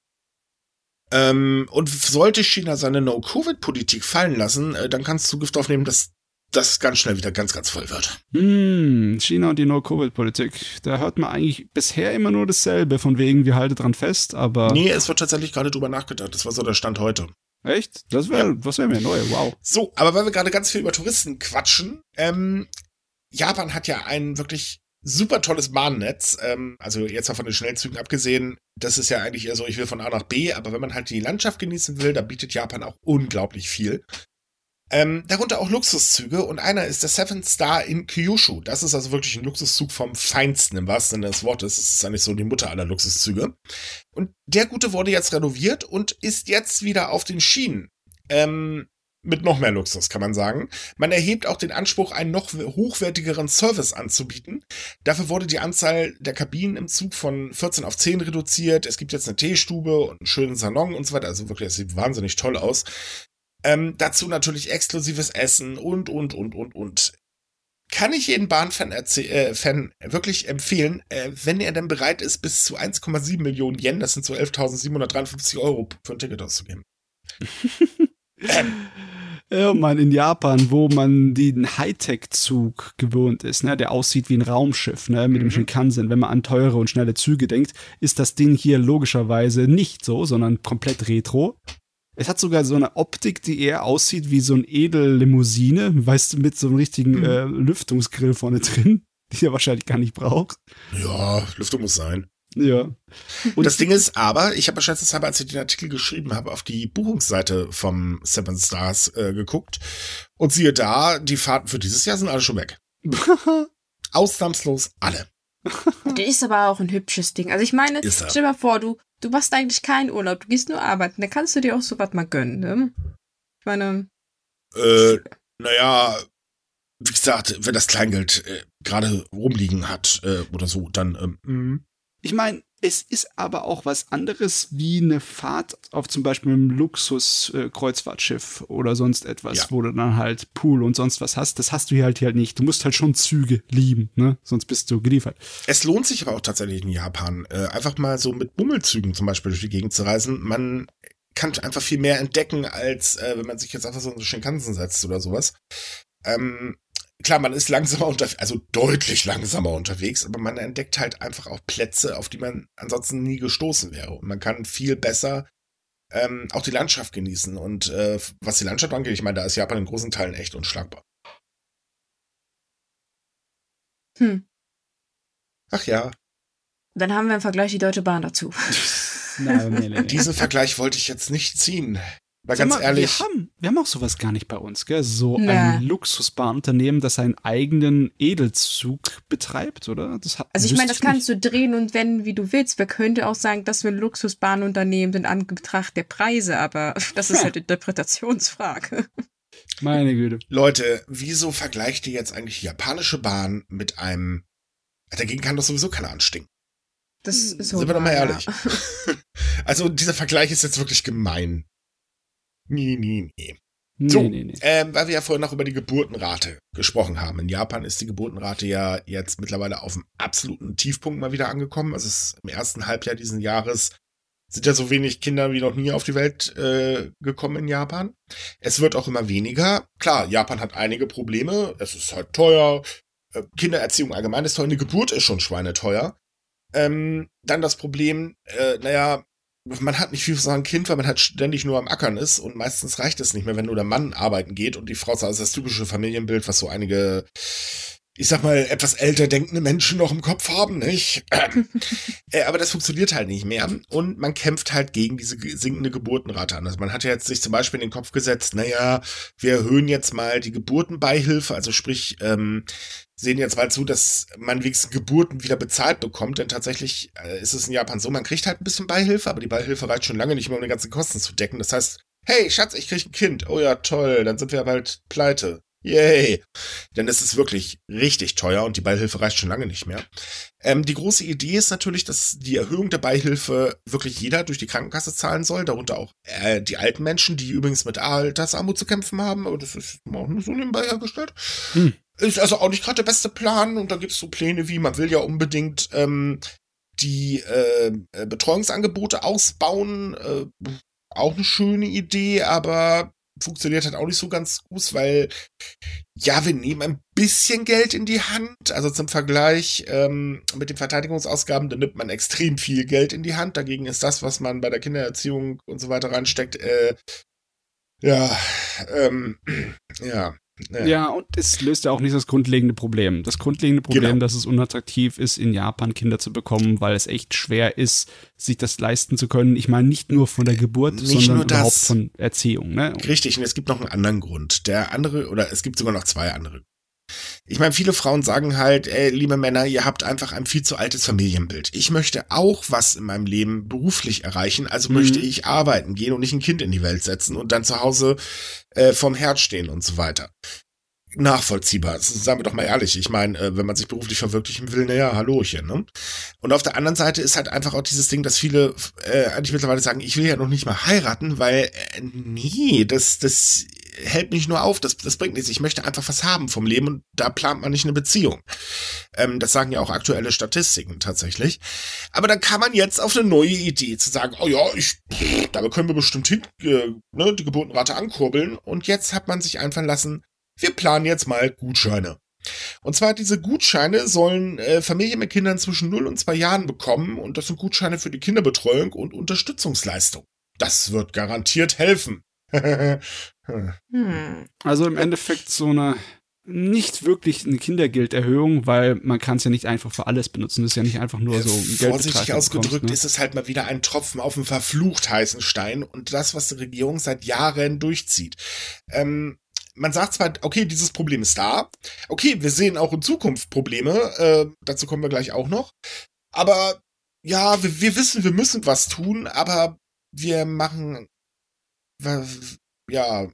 Ähm, und sollte China seine No-Covid-Politik fallen lassen, äh, dann kannst du Gift aufnehmen, dass das ganz schnell wieder ganz, ganz voll wird. Hm, China und die No-Covid-Politik. Da hört man eigentlich bisher immer nur dasselbe, von wegen, wir halten dran fest, aber. Nee, es wird tatsächlich gerade drüber nachgedacht. Das war so der Stand heute. Echt? Das wäre ja. was wär mir neu, wow. So, aber weil wir gerade ganz viel über Touristen quatschen, ähm, Japan hat ja ein wirklich super tolles Bahnnetz. Ähm, also jetzt mal von den Schnellzügen abgesehen, das ist ja eigentlich eher so, ich will von A nach B, aber wenn man halt die Landschaft genießen will, da bietet Japan auch unglaublich viel. Ähm, darunter auch Luxuszüge und einer ist der Seven Star in Kyushu. Das ist also wirklich ein Luxuszug vom Feinsten im wahrsten Sinne des Wortes. Das ist eigentlich so die Mutter aller Luxuszüge. Und der Gute wurde jetzt renoviert und ist jetzt wieder auf den Schienen. Ähm, mit noch mehr Luxus, kann man sagen. Man erhebt auch den Anspruch, einen noch hochwertigeren Service anzubieten. Dafür wurde die Anzahl der Kabinen im Zug von 14 auf 10 reduziert. Es gibt jetzt eine Teestube und einen schönen Salon und so weiter. Also wirklich, es sieht wahnsinnig toll aus. Ähm, dazu natürlich exklusives Essen und, und, und, und, und. Kann ich jeden Bahnfan äh, Fan wirklich empfehlen, äh, wenn er denn bereit ist, bis zu 1,7 Millionen Yen, das sind so 11.753 Euro, für ein Ticket auszugeben. ähm. Ja, man, in Japan, wo man den Hightech-Zug gewohnt ist, ne, der aussieht wie ein Raumschiff, ne, mit mhm. dem Shinkansen. Wenn man an teure und schnelle Züge denkt, ist das Ding hier logischerweise nicht so, sondern komplett retro. Es hat sogar so eine Optik, die eher aussieht wie so ein Edellimousine, weißt du, mit so einem richtigen mhm. äh, Lüftungsgrill vorne drin, die er wahrscheinlich gar nicht braucht. Ja, Lüftung muss sein. Ja. Und das Ding ist aber, ich habe schätzungshalber, als ich den Artikel geschrieben habe, auf die Buchungsseite vom Seven Stars äh, geguckt. Und siehe da, die Fahrten für dieses Jahr sind alle schon weg. Ausnahmslos alle. Das ist aber auch ein hübsches Ding. Also ich meine, stell dir mal vor, du, du machst eigentlich keinen Urlaub, du gehst nur arbeiten, dann kannst du dir auch sowas mal gönnen, ne? Ich meine. Äh, naja, wie gesagt, wenn das Kleingeld äh, gerade rumliegen hat äh, oder so, dann. Ähm, mhm. ich meine, es ist aber auch was anderes wie eine Fahrt auf zum Beispiel einem Luxus-Kreuzfahrtschiff äh, oder sonst etwas, ja. wo du dann halt Pool und sonst was hast. Das hast du hier halt hier halt nicht. Du musst halt schon Züge lieben, ne? Sonst bist du geliefert. Es lohnt sich aber auch tatsächlich in Japan, äh, einfach mal so mit Bummelzügen zum Beispiel durch die Gegend zu reisen. Man kann einfach viel mehr entdecken, als äh, wenn man sich jetzt einfach so in so Shinkansen setzt oder sowas. Ähm, klar, man ist langsamer unterwegs, also deutlich langsamer unterwegs, aber man entdeckt halt einfach auch Plätze, auf die man ansonsten nie gestoßen wäre. Und man kann viel besser ähm, auch die Landschaft genießen. Und äh, was die Landschaft angeht, ich meine, da ist Japan in großen Teilen echt unschlagbar. Hm. Ach ja. Dann haben wir im Vergleich die Deutsche Bahn dazu. Nein, nee, nee, nee. Diesen Vergleich wollte ich jetzt nicht ziehen. Weil ganz mal, ehrlich. Wir haben, wir haben auch sowas gar nicht bei uns, gell? So nee. ein Luxusbahnunternehmen, das einen eigenen Edelzug betreibt, oder? Das hat, also ich meine, das kannst du drehen und wenden, wie du willst. Wir könnten auch sagen, dass wir ein Luxusbahnunternehmen sind an Betracht der Preise, aber das ist halt Interpretationsfrage. Meine Güte. Leute, wieso vergleicht ihr jetzt eigentlich die japanische Bahn mit einem. Dagegen kann doch sowieso keiner anstinken. Das ist so. Sind wir doch mal ehrlich. Ja. also dieser Vergleich ist jetzt wirklich gemein. Nee, nee, nee. So, nee, nee, nee. Ähm, weil wir ja vorhin noch über die Geburtenrate gesprochen haben. In Japan ist die Geburtenrate ja jetzt mittlerweile auf dem absoluten Tiefpunkt mal wieder angekommen. Also es ist im ersten Halbjahr diesen Jahres sind ja so wenig Kinder wie noch nie auf die Welt äh, gekommen in Japan. Es wird auch immer weniger. Klar, Japan hat einige Probleme. Es ist halt teuer. Äh, Kindererziehung allgemein ist teuer. Eine Geburt ist schon schweineteuer. Ähm, dann das Problem, äh, naja, man hat nicht viel für ein Kind, weil man halt ständig nur am Ackern ist und meistens reicht es nicht mehr, wenn nur der Mann arbeiten geht und die Frau ist also das typische Familienbild, was so einige, ich sag mal, etwas älter denkende Menschen noch im Kopf haben, nicht? äh, aber das funktioniert halt nicht mehr und man kämpft halt gegen diese sinkende Geburtenrate an. Also man hat ja jetzt sich zum Beispiel in den Kopf gesetzt, naja, wir erhöhen jetzt mal die Geburtenbeihilfe, also sprich, ähm, sehen jetzt mal zu, dass man wenigstens Geburten wieder bezahlt bekommt, denn tatsächlich äh, ist es in Japan so, man kriegt halt ein bisschen Beihilfe, aber die Beihilfe reicht schon lange nicht mehr, um die ganzen Kosten zu decken. Das heißt, hey, Schatz, ich krieg ein Kind. Oh ja, toll, dann sind wir bald pleite. Yay! Denn es ist wirklich richtig teuer und die Beihilfe reicht schon lange nicht mehr. Ähm, die große Idee ist natürlich, dass die Erhöhung der Beihilfe wirklich jeder durch die Krankenkasse zahlen soll, darunter auch äh, die alten Menschen, die übrigens mit Altersarmut zu kämpfen haben, aber das ist auch nur so nebenbei hergestellt. Hm. Ist also auch nicht gerade der beste Plan und da gibt es so Pläne wie, man will ja unbedingt ähm, die äh, äh, Betreuungsangebote ausbauen. Äh, auch eine schöne Idee, aber funktioniert halt auch nicht so ganz gut, weil ja, wir nehmen ein bisschen Geld in die Hand. Also zum Vergleich ähm, mit den Verteidigungsausgaben, da nimmt man extrem viel Geld in die Hand. Dagegen ist das, was man bei der Kindererziehung und so weiter reinsteckt, äh, ja, ähm, ja, Naja. Ja, und es löst ja auch nicht das grundlegende Problem. Das grundlegende Problem, genau. dass es unattraktiv ist, in Japan Kinder zu bekommen, weil es echt schwer ist, sich das leisten zu können. Ich meine, nicht nur von der Geburt, nicht sondern überhaupt von Erziehung. Ne? Richtig, und es gibt noch einen anderen Grund. Der andere, oder es gibt sogar noch zwei andere ich meine, viele Frauen sagen halt, ey, liebe Männer, ihr habt einfach ein viel zu altes Familienbild. Ich möchte auch was in meinem Leben beruflich erreichen, also mhm. möchte ich arbeiten gehen und nicht ein Kind in die Welt setzen und dann zu Hause äh, vom Herd stehen und so weiter. Nachvollziehbar. Sagen wir doch mal ehrlich. Ich meine, äh, wenn man sich beruflich verwirklichen will, naja, Hallochen, ne? Und auf der anderen Seite ist halt einfach auch dieses Ding, dass viele äh, eigentlich mittlerweile sagen, ich will ja noch nicht mal heiraten, weil, äh, nee, das, das hält mich nur auf, das, das bringt nichts. Ich möchte einfach was haben vom Leben und da plant man nicht eine Beziehung. Ähm, das sagen ja auch aktuelle Statistiken tatsächlich. Aber dann kann man jetzt auf eine neue Idee zu sagen, oh ja, ich, damit können wir bestimmt hin, äh, ne, die Geburtenrate ankurbeln. Und jetzt hat man sich einfallen lassen, wir planen jetzt mal Gutscheine. Und zwar diese Gutscheine sollen äh, Familien mit Kindern zwischen 0 und 2 Jahren bekommen und das sind Gutscheine für die Kinderbetreuung und Unterstützungsleistung. Das wird garantiert helfen. Hm. Also im Endeffekt so eine nicht wirklich eine Kindergelderhöhung, weil man kann es ja nicht einfach für alles benutzen. Das ist ja nicht einfach nur so ein Geld. Vorsichtig ausgedrückt ne? ist es halt mal wieder ein Tropfen auf dem verflucht heißen Stein und das, was die Regierung seit Jahren durchzieht. Ähm, man sagt zwar, okay, dieses Problem ist da. Okay, wir sehen auch in Zukunft Probleme. Äh, dazu kommen wir gleich auch noch. Aber ja, wir, wir wissen, wir müssen was tun, aber wir machen ja.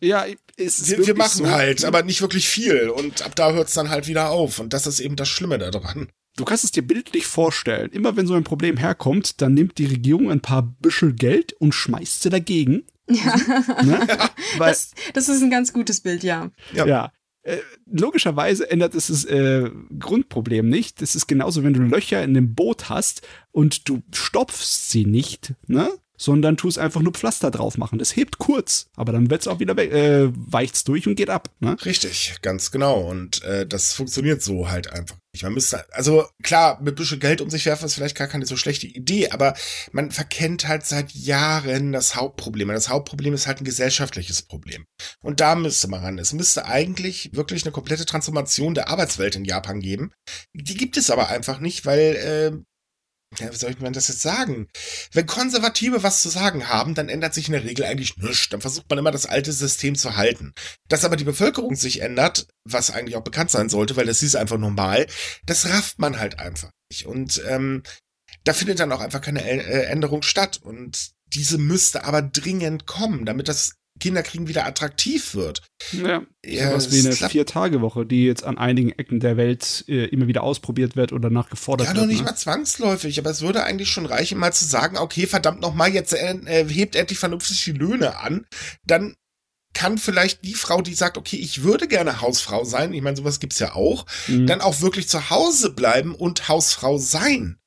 Ja, es wir, wir machen so, halt, aber nicht wirklich viel. Und ab da hört es dann halt wieder auf. Und das ist eben das Schlimme daran. Du kannst es dir bildlich vorstellen. Immer wenn so ein Problem herkommt, dann nimmt die Regierung ein paar Büschel Geld und schmeißt sie dagegen. Ja. Ne? Weil, das, das, ist ein ganz gutes Bild, ja. Ja. ja. Äh, logischerweise ändert es das äh, Grundproblem nicht. Das ist genauso, wenn du Löcher in dem Boot hast und du stopfst sie nicht, ne? Sondern tu es einfach nur Pflaster drauf machen. Das hebt kurz, aber dann wird's auch wieder weg, äh, weicht's durch und geht ab. Ne? Richtig, ganz genau. Und äh, das funktioniert so halt einfach nicht. Man müsste, also klar, mit bisschen Geld um sich werfen ist vielleicht gar keine so schlechte Idee, aber man verkennt halt seit Jahren das Hauptproblem. Das Hauptproblem ist halt ein gesellschaftliches Problem. Und da müsste man ran. Es müsste eigentlich wirklich eine komplette Transformation der Arbeitswelt in Japan geben. Die gibt es aber einfach nicht, weil äh, ja, wie soll ich mir das jetzt sagen? Wenn Konservative was zu sagen haben, dann ändert sich in der Regel eigentlich nichts. Dann versucht man immer das alte System zu halten. Dass aber die Bevölkerung sich ändert, was eigentlich auch bekannt sein sollte, weil das ist einfach normal, das rafft man halt einfach nicht. Und ähm, da findet dann auch einfach keine äh, Änderung statt. Und diese müsste aber dringend kommen, damit das Kinderkriegen wieder attraktiv wird. Ja, ja sowas wie eine Vier-Tage-Woche, die jetzt an einigen Ecken der Welt äh, immer wieder ausprobiert wird oder nachgefordert wird. Ja, noch nicht ne? mal zwangsläufig, aber es würde eigentlich schon reichen, mal zu sagen, okay, verdammt nochmal, jetzt äh, äh, hebt endlich vernünftig die Löhne an, dann kann vielleicht die Frau, die sagt, okay, ich würde gerne Hausfrau sein, ich meine, sowas gibt's ja auch, mhm. dann auch wirklich zu Hause bleiben und Hausfrau sein.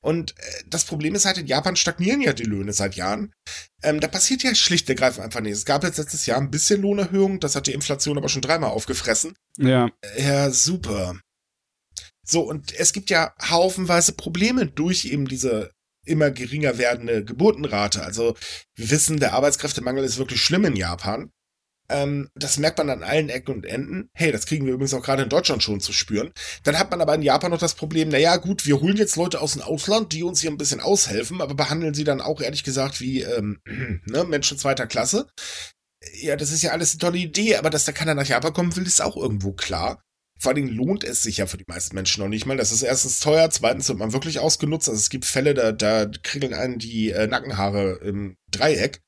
Und äh, das Problem ist halt, in Japan stagnieren ja die Löhne seit Jahren. Ähm, da passiert ja schlicht und ergreifend einfach nichts. Es gab jetzt letztes Jahr ein bisschen Lohnerhöhung, das hat die Inflation aber schon dreimal aufgefressen. Ja. Ja, super. So, und es gibt ja haufenweise Probleme durch eben diese immer geringer werdende Geburtenrate. Also wir wissen, der Arbeitskräftemangel ist wirklich schlimm in Japan. Ähm, das merkt man an allen Ecken und Enden. Hey, das kriegen wir übrigens auch gerade in Deutschland schon zu spüren. Dann hat man aber in Japan noch das Problem, naja, gut, wir holen jetzt Leute aus dem Ausland, die uns hier ein bisschen aushelfen, aber behandeln sie dann auch ehrlich gesagt wie ähm, ne, Menschen zweiter Klasse. Ja, das ist ja alles eine tolle Idee, aber dass da keiner nach Japan kommen will, ist auch irgendwo klar. Vor allen Dingen lohnt es sich ja für die meisten Menschen noch nicht mal. Das ist erstens teuer, zweitens wird man wirklich ausgenutzt. Also es gibt Fälle, da, da kriegeln einen die äh, Nackenhaare im Dreieck.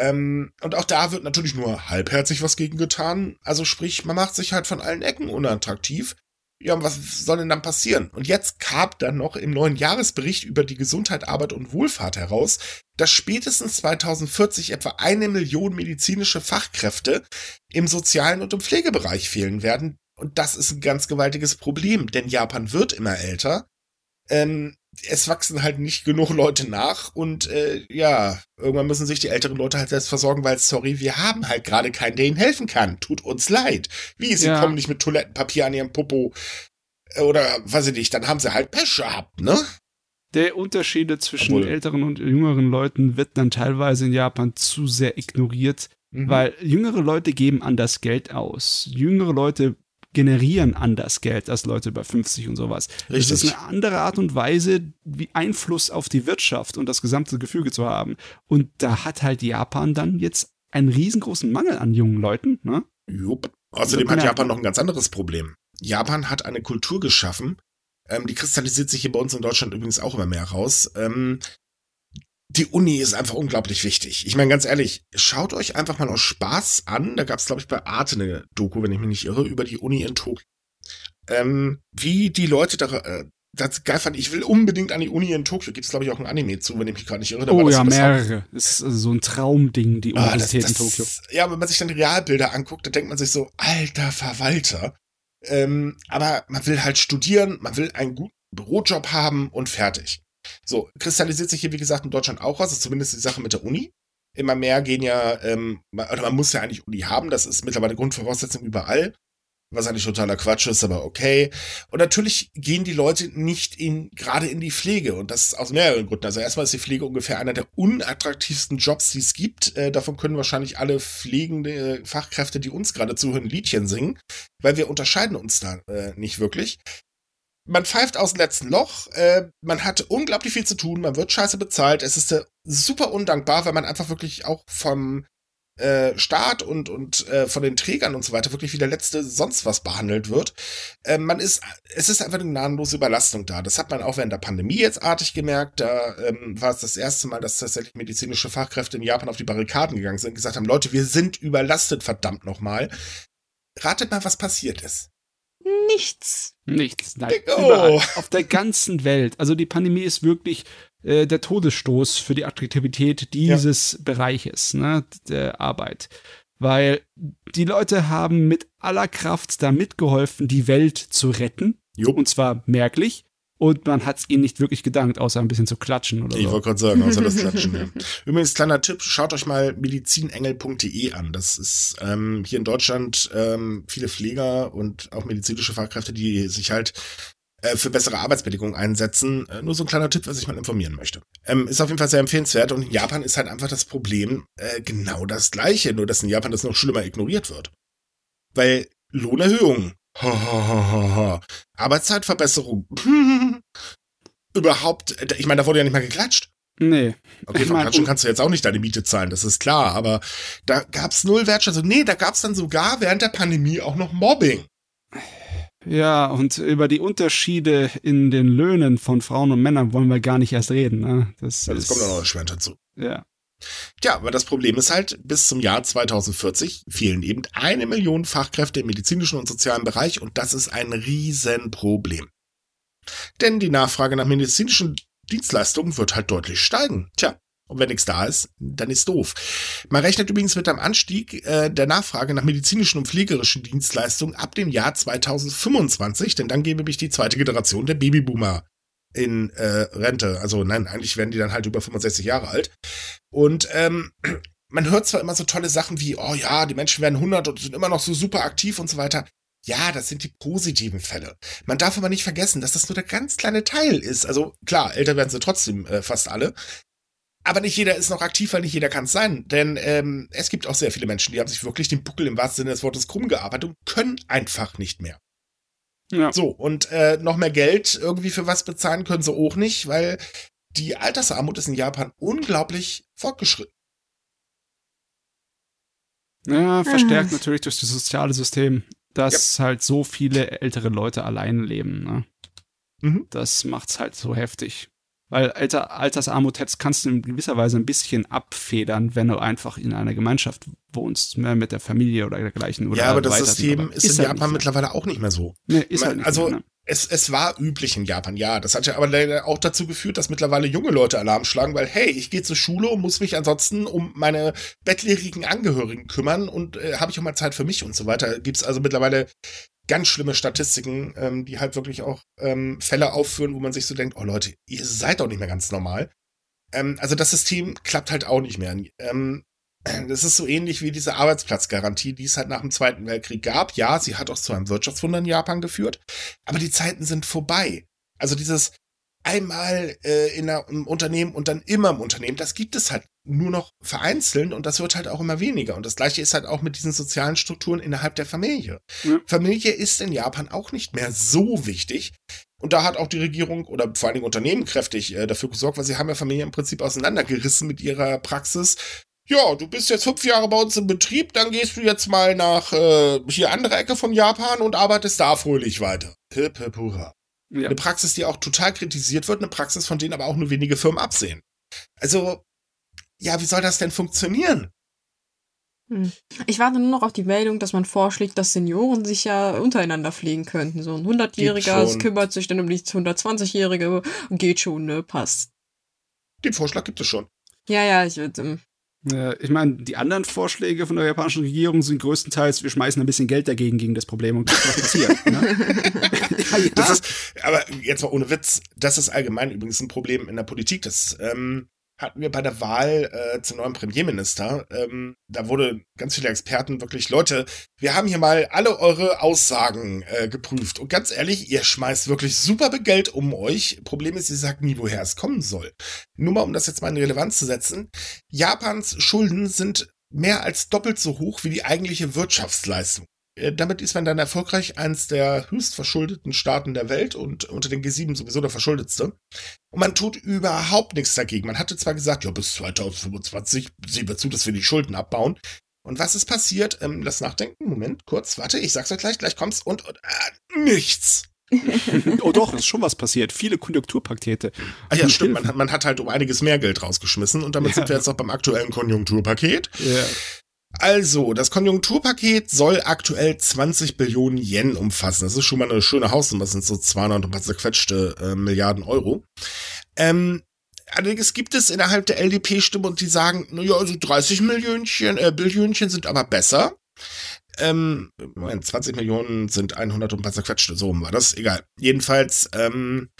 Ähm, und auch da wird natürlich nur halbherzig was gegen getan. Also sprich, man macht sich halt von allen Ecken unattraktiv. Ja, und was soll denn dann passieren? Und jetzt kam dann noch im neuen Jahresbericht über die Gesundheit, Arbeit und Wohlfahrt heraus, dass spätestens 2040 etwa eine Million medizinische Fachkräfte im sozialen und im Pflegebereich fehlen werden. Und das ist ein ganz gewaltiges Problem, denn Japan wird immer älter. Ähm, es wachsen halt nicht genug Leute nach und äh, ja, irgendwann müssen sich die älteren Leute halt selbst versorgen, weil, sorry, wir haben halt gerade keinen, der ihnen helfen kann. Tut uns leid. Wie, sie ja. kommen nicht mit Toilettenpapier an ihrem Popo äh, oder weiß ich nicht, dann haben sie halt Pech gehabt, ne? Der Unterschiede zwischen Obwohl. älteren und jüngeren Leuten wird dann teilweise in Japan zu sehr ignoriert. Mhm. Weil jüngere Leute geben anders Geld aus. Jüngere Leute generieren anders Geld als Leute über 50 und sowas. Richtig. Das ist eine andere Art und Weise, wie Einfluss auf die Wirtschaft und das gesamte Gefüge zu haben. Und da hat halt Japan dann jetzt einen riesengroßen Mangel an jungen Leuten. Ne? Jupp. Außerdem hat Japan noch ein ganz anderes Problem. Japan hat eine Kultur geschaffen, ähm, die kristallisiert sich hier bei uns in Deutschland übrigens auch immer mehr raus. Ähm, die Uni ist einfach unglaublich wichtig. Ich meine, ganz ehrlich, schaut euch einfach mal aus Spaß an. Da gab es, glaube ich, bei Arte eine Doku, wenn ich mich nicht irre, über die Uni in Tokio. Ähm, wie die Leute da, äh, das geil fand, ich will unbedingt an die Uni in Tokio. Gibt es, glaube ich, auch ein Anime zu, wenn ich mich gerade nicht irre. Da oh ja, mehrere. Das ist also so ein Traumding, die Universität ah, das, das, in Tokio. Ja, wenn man sich dann Realbilder anguckt, dann denkt man sich so, alter Verwalter. Ähm, aber man will halt studieren, man will einen guten Bürojob haben und fertig. So, kristallisiert sich hier, wie gesagt, in Deutschland auch also zumindest die Sache mit der Uni. Immer mehr gehen ja, ähm, oder man muss ja eigentlich Uni haben, das ist mittlerweile Grundvoraussetzung überall was eigentlich totaler Quatsch ist, aber okay. Und natürlich gehen die Leute nicht in, gerade in die Pflege und das aus mehreren Gründen. Also erstmal ist die Pflege ungefähr einer der unattraktivsten Jobs, die es gibt. Äh, davon können wahrscheinlich alle pflegende Fachkräfte, die uns gerade zuhören, Liedchen singen, weil wir unterscheiden uns da äh, nicht wirklich man pfeift aus dem letzten Loch, äh, man hat unglaublich viel zu tun, man wird scheiße bezahlt, es ist äh, super undankbar, weil man einfach wirklich auch vom äh, Staat und, und äh, von den Trägern und so weiter wirklich wie der letzte sonst was behandelt wird. Äh, man ist, es ist einfach eine gnadenlose Überlastung da. Das hat man auch während der Pandemie jetzt artig gemerkt. Da ähm, war es das erste Mal, dass tatsächlich medizinische Fachkräfte in Japan auf die Barrikaden gegangen sind und gesagt haben, Leute, wir sind überlastet, verdammt nochmal. Ratet mal, was passiert ist. Nichts. Nichts. Nein. Oh. Überall. Auf der ganzen Welt. Also die Pandemie ist wirklich äh, der Todesstoß für die Attraktivität dieses ja. Bereiches, ne, der Arbeit. Weil die Leute haben mit aller Kraft da mitgeholfen, die Welt zu retten. Jo. Und zwar merklich und man hat es ihnen nicht wirklich gedankt, außer ein bisschen zu klatschen oder ich so. Ich wollte gerade sagen, außer das Klatschen. ja. Übrigens, kleiner Tipp, schaut euch mal medizinengel.de an. Das ist ähm, hier in Deutschland ähm, viele Pfleger und auch medizinische Fachkräfte, die sich halt äh, für bessere Arbeitsbedingungen einsetzen. Äh, nur so ein kleiner Tipp, was ich mal informieren möchte. Ähm, ist auf jeden Fall sehr empfehlenswert und in Japan ist halt einfach das Problem äh, genau das gleiche, nur dass in Japan das noch schlimmer ignoriert wird. Weil Lohnerhöhungen Arbeitszeitverbesserung. Überhaupt, ich meine, da wurde ja nicht mal geklatscht. Nee. Okay, von Klatschen kannst du jetzt auch nicht deine Miete zahlen, das ist klar, aber da gab's null Wertschätzung. Nee, da gab's dann sogar während der Pandemie auch noch Mobbing. Ja, und über die Unterschiede in den Löhnen von Frauen und Männern wollen wir gar nicht erst reden. Ne? Das, das kommt auch noch erschwerend dazu. Ja. Tja, aber das Problem ist halt, bis zum Jahr 2040 fehlen eben eine Million Fachkräfte im medizinischen und sozialen Bereich und das ist ein Riesenproblem. Denn die Nachfrage nach medizinischen Dienstleistungen wird halt deutlich steigen. Tja, und wenn nichts da ist, dann ist doof. Man rechnet übrigens mit einem Anstieg äh, der Nachfrage nach medizinischen und pflegerischen Dienstleistungen ab dem Jahr 2025, denn dann gebe ich die zweite Generation der Babyboomer in äh, Rente. Also nein, eigentlich werden die dann halt über 65 Jahre alt. Und ähm, man hört zwar immer so tolle Sachen wie, oh ja, die Menschen werden 100 und sind immer noch so super aktiv und so weiter. Ja, das sind die positiven Fälle. Man darf aber nicht vergessen, dass das nur der ganz kleine Teil ist. Also klar, älter werden sie trotzdem äh, fast alle. Aber nicht jeder ist noch aktiv, weil nicht jeder kann es sein. Denn ähm, es gibt auch sehr viele Menschen, die haben sich wirklich den Buckel im wahrsten Sinne des Wortes krumm gearbeitet und können einfach nicht mehr. Ja. So, und äh, noch mehr Geld irgendwie für was bezahlen können sie auch nicht, weil die Altersarmut ist in Japan unglaublich fortgeschritten. Ja, verstärkt mhm. natürlich durch das soziale System, dass ja. halt so viele ältere Leute allein leben. Ne? Mhm. Das macht's halt so heftig. Weil Alter, Altersarmut kannst du in gewisser Weise ein bisschen abfedern, wenn du einfach in einer Gemeinschaft wohnst, mehr mit der Familie oder dergleichen. Oder ja, aber das System ist, ist, in halt Japan mittlerweile auch nicht mehr so. Nee, ist halt nicht also, mehr, ne? Es, es war üblich in Japan, ja. Das hat ja aber leider auch dazu geführt, dass mittlerweile junge Leute Alarm schlagen, weil, hey, ich gehe zur Schule und muss mich ansonsten um meine bettlerigen Angehörigen kümmern und äh, habe ich auch mal Zeit für mich und so weiter. Gibt's also mittlerweile ganz schlimme Statistiken, ähm, die halt wirklich auch ähm, Fälle aufführen, wo man sich so denkt, oh Leute, ihr seid doch nicht mehr ganz normal. Ähm, also das System klappt halt auch nicht mehr. Ähm, das ist so ähnlich wie diese Arbeitsplatzgarantie, die es halt nach dem Zweiten Weltkrieg gab. Ja, sie hat auch zu einem Wirtschaftswunder in Japan geführt, aber die Zeiten sind vorbei. Also dieses, einmal äh, in einem Unternehmen und dann immer im Unternehmen. Das gibt es halt nur noch vereinzelt und das wird halt auch immer weniger. Und das gleiche ist halt auch mit diesen sozialen Strukturen innerhalb der Familie. Ja. Familie ist in Japan auch nicht mehr so wichtig. Und da hat auch die Regierung oder vor allen Dingen Unternehmen kräftig äh, dafür gesorgt, weil sie haben ja Familie im Prinzip auseinandergerissen mit ihrer Praxis. Ja, du bist jetzt fünf Jahre bei uns im Betrieb, dann gehst du jetzt mal nach äh, hier andere Ecke von Japan und arbeitest da fröhlich weiter. Hip, hip, hurra. Ja. Eine Praxis, die auch total kritisiert wird, eine Praxis, von denen aber auch nur wenige Firmen absehen. Also, ja, wie soll das denn funktionieren? Hm. Ich warte nur noch auf die Meldung, dass man vorschlägt, dass Senioren sich ja untereinander pflegen könnten. So ein 100-Jähriger kümmert sich dann um die 120-Jährige. Geht schon, ne? Passt. Den Vorschlag gibt es schon. Ja, ja, ich würde. Ähm ich meine, die anderen Vorschläge von der japanischen Regierung sind größtenteils, wir schmeißen ein bisschen Geld dagegen gegen das Problem und gucken, was passiert. ne? ja, ja. Das ist, aber jetzt mal ohne Witz, das ist allgemein übrigens ein Problem in der Politik. Das ähm, hatten wir bei der Wahl äh, zum neuen Premierminister. Ähm, da wurde ganz viele Experten wirklich, Leute, wir haben hier mal alle eure Aussagen äh, geprüft. Und ganz ehrlich, ihr schmeißt wirklich super Geld um euch. Problem ist, ihr sagt nie, woher es kommen soll. Nur mal, um das jetzt mal in Relevanz zu setzen. Japans Schulden sind mehr als doppelt so hoch wie die eigentliche Wirtschaftsleistung. Äh, damit ist man dann erfolgreich eins der höchst verschuldeten Staaten der Welt und unter den G7 sowieso der verschuldetste. Und man tut überhaupt nichts dagegen. Man hatte zwar gesagt, ja, bis 2025 sehen wir zu, dass wir die Schulden abbauen. Und was ist passiert? Ähm, lass nachdenken. Moment, kurz, warte, ich sag's euch gleich, gleich kommt's und, und äh, nichts. oh doch, ist schon was passiert. Viele Konjunkturpakete. Ah ja, stimmt. Man hat, man hat halt um einiges mehr Geld rausgeschmissen und damit ja. sind wir jetzt auch beim aktuellen Konjunkturpaket. Ja. Also, das Konjunkturpaket soll aktuell 20 Billionen Yen umfassen. Das ist schon mal eine schöne Hausnummer, das sind so 200 und was zerquetschte äh, Milliarden Euro. Ähm, allerdings gibt es innerhalb der LDP Stimmen und die sagen, naja, also 30 Millionchen, äh, Billionchen sind aber besser. Ähm, 20 Millionen sind 100 und was zerquetschte, so war das, egal. Jedenfalls, ähm,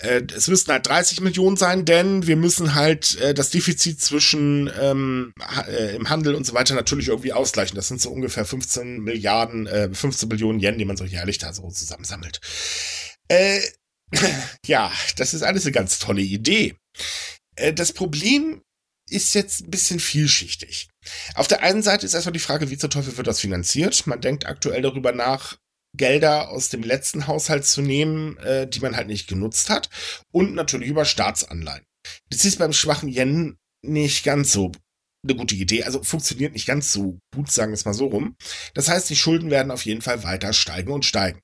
äh, es müssten halt 30 Millionen sein, denn wir müssen halt äh, das Defizit zwischen ähm, äh, im Handel und so weiter natürlich irgendwie ausgleichen. Das sind so ungefähr 15 Milliarden, äh, 15 Billionen Yen, die man so jährlich da so zusammensammelt. Äh, ja, das ist alles eine ganz tolle Idee. Äh, das Problem ist jetzt ein bisschen vielschichtig. Auf der einen Seite ist erstmal die Frage, wie zur Teufel wird das finanziert? Man denkt aktuell darüber nach, Gelder aus dem letzten Haushalt zu nehmen, äh, die man halt nicht genutzt hat. Und natürlich über Staatsanleihen. Das ist beim schwachen Yen nicht ganz so eine gute Idee. Also funktioniert nicht ganz so gut, sagen wir es mal so rum. Das heißt, die Schulden werden auf jeden Fall weiter steigen und steigen.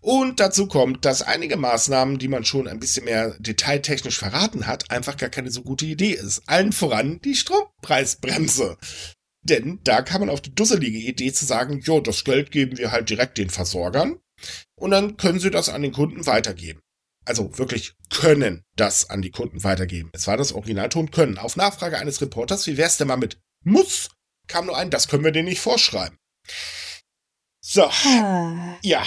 Und dazu kommt, dass einige Maßnahmen, die man schon ein bisschen mehr detailtechnisch verraten hat, einfach gar keine so gute Idee ist. Allen voran die Strompreisbremse. Denn da kam man auf die dusselige Idee zu sagen, jo, das Geld geben wir halt direkt den Versorgern und dann können sie das an den Kunden weitergeben. Also wirklich können das an die Kunden weitergeben. Es war das Originalton können. Auf Nachfrage eines Reporters, wie wär's denn mal mit muss, kam nur ein, das können wir denen nicht vorschreiben. So. Ah. Ja.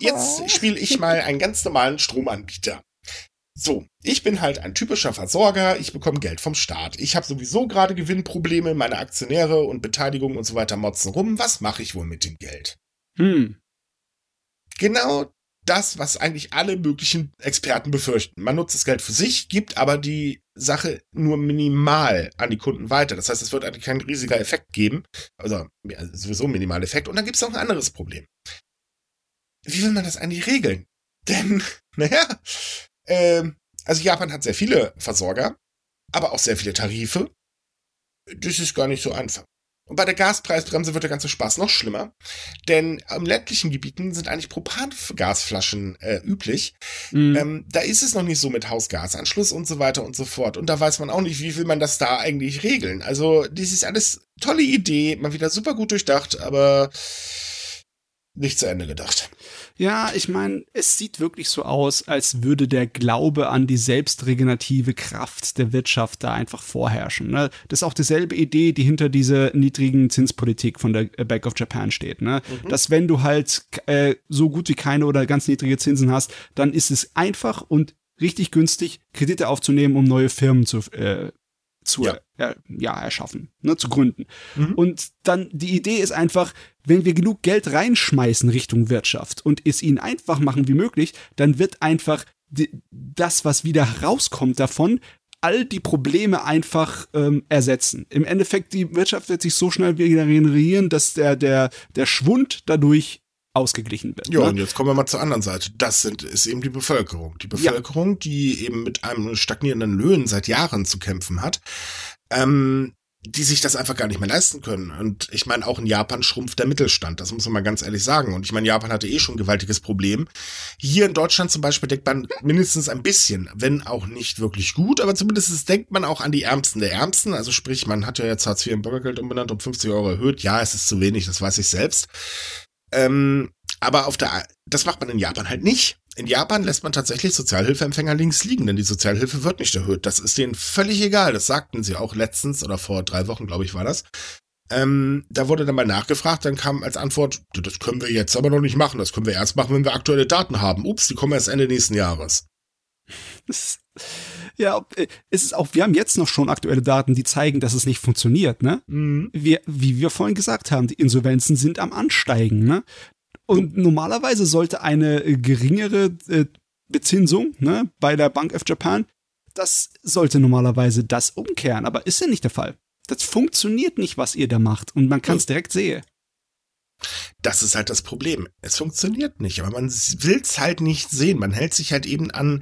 Jetzt ah. spiele ich mal einen ganz normalen Stromanbieter. So, ich bin halt ein typischer Versorger, ich bekomme Geld vom Staat. Ich habe sowieso gerade Gewinnprobleme, meine Aktionäre und Beteiligungen und so weiter motzen rum. Was mache ich wohl mit dem Geld? Hm. Genau das, was eigentlich alle möglichen Experten befürchten. Man nutzt das Geld für sich, gibt aber die Sache nur minimal an die Kunden weiter. Das heißt, es wird eigentlich kein riesiger Effekt geben. Also sowieso ein minimaler Effekt. Und dann gibt es noch ein anderes Problem. Wie will man das eigentlich regeln? Denn, naja, ähm, also Japan hat sehr viele Versorger, aber auch sehr viele Tarife. Das ist gar nicht so einfach. Und bei der Gaspreisbremse wird der ganze Spaß noch schlimmer, denn im ländlichen Gebieten sind eigentlich Propangasflaschen äh, üblich. Mhm. Ähm, da ist es noch nicht so mit Hausgasanschluss und so weiter und so fort. Und da weiß man auch nicht, wie will man das da eigentlich regeln. Also, das ist alles tolle Idee, mal wieder super gut durchdacht, aber nicht zu Ende gedacht. Ja, ich meine, es sieht wirklich so aus, als würde der Glaube an die selbstregenerative Kraft der Wirtschaft da einfach vorherrschen. Ne? Das ist auch dieselbe Idee, die hinter dieser niedrigen Zinspolitik von der Bank of Japan steht. Ne? Mhm. Dass wenn du halt äh, so gut wie keine oder ganz niedrige Zinsen hast, dann ist es einfach und richtig günstig, Kredite aufzunehmen, um neue Firmen zu äh, zu ja. Äh, ja erschaffen, ne, zu gründen. Mhm. Und dann die Idee ist einfach, wenn wir genug Geld reinschmeißen Richtung Wirtschaft und es ihnen einfach machen wie möglich, dann wird einfach die, das, was wieder herauskommt davon, all die Probleme einfach ähm, ersetzen. Im Endeffekt, die Wirtschaft wird sich so schnell wieder regenerieren, dass der, der, der Schwund dadurch ausgeglichen wird. Ja, ne? und jetzt kommen wir mal zur anderen Seite. Das sind, ist eben die Bevölkerung. Die Bevölkerung, die eben mit einem stagnierenden Löhnen seit Jahren zu kämpfen hat, ähm, die sich das einfach gar nicht mehr leisten können. Und ich meine, auch in Japan schrumpft der Mittelstand. Das muss man mal ganz ehrlich sagen. Und ich meine, Japan hatte eh schon ein gewaltiges Problem. Hier in Deutschland zum Beispiel denkt man mindestens ein bisschen, wenn auch nicht wirklich gut, aber zumindest denkt man auch an die Ärmsten der Ärmsten. Also sprich, man hat ja jetzt Hartz IV im Bürgergeld umbenannt um 50 Euro erhöht. Ja, es ist zu wenig, das weiß ich selbst. Ähm, aber auf der, das macht man in Japan halt nicht. In Japan lässt man tatsächlich Sozialhilfeempfänger links liegen, denn die Sozialhilfe wird nicht erhöht. Das ist denen völlig egal. Das sagten sie auch letztens oder vor drei Wochen, glaube ich, war das. Ähm, da wurde dann mal nachgefragt, dann kam als Antwort, das können wir jetzt aber noch nicht machen. Das können wir erst machen, wenn wir aktuelle Daten haben. Ups, die kommen erst Ende nächsten Jahres. Das, ja, äh, es ist auch, wir haben jetzt noch schon aktuelle Daten, die zeigen, dass es nicht funktioniert, ne? Mhm. Wir, wie wir vorhin gesagt haben, die Insolvenzen sind am Ansteigen, ne? Und normalerweise sollte eine äh, geringere äh, Bezinsung, ne, bei der Bank of Japan, das sollte normalerweise das umkehren, aber ist ja nicht der Fall. Das funktioniert nicht, was ihr da macht und man kann es direkt sehen. Das ist halt das Problem. Es funktioniert nicht, aber man will es halt nicht sehen. Man hält sich halt eben an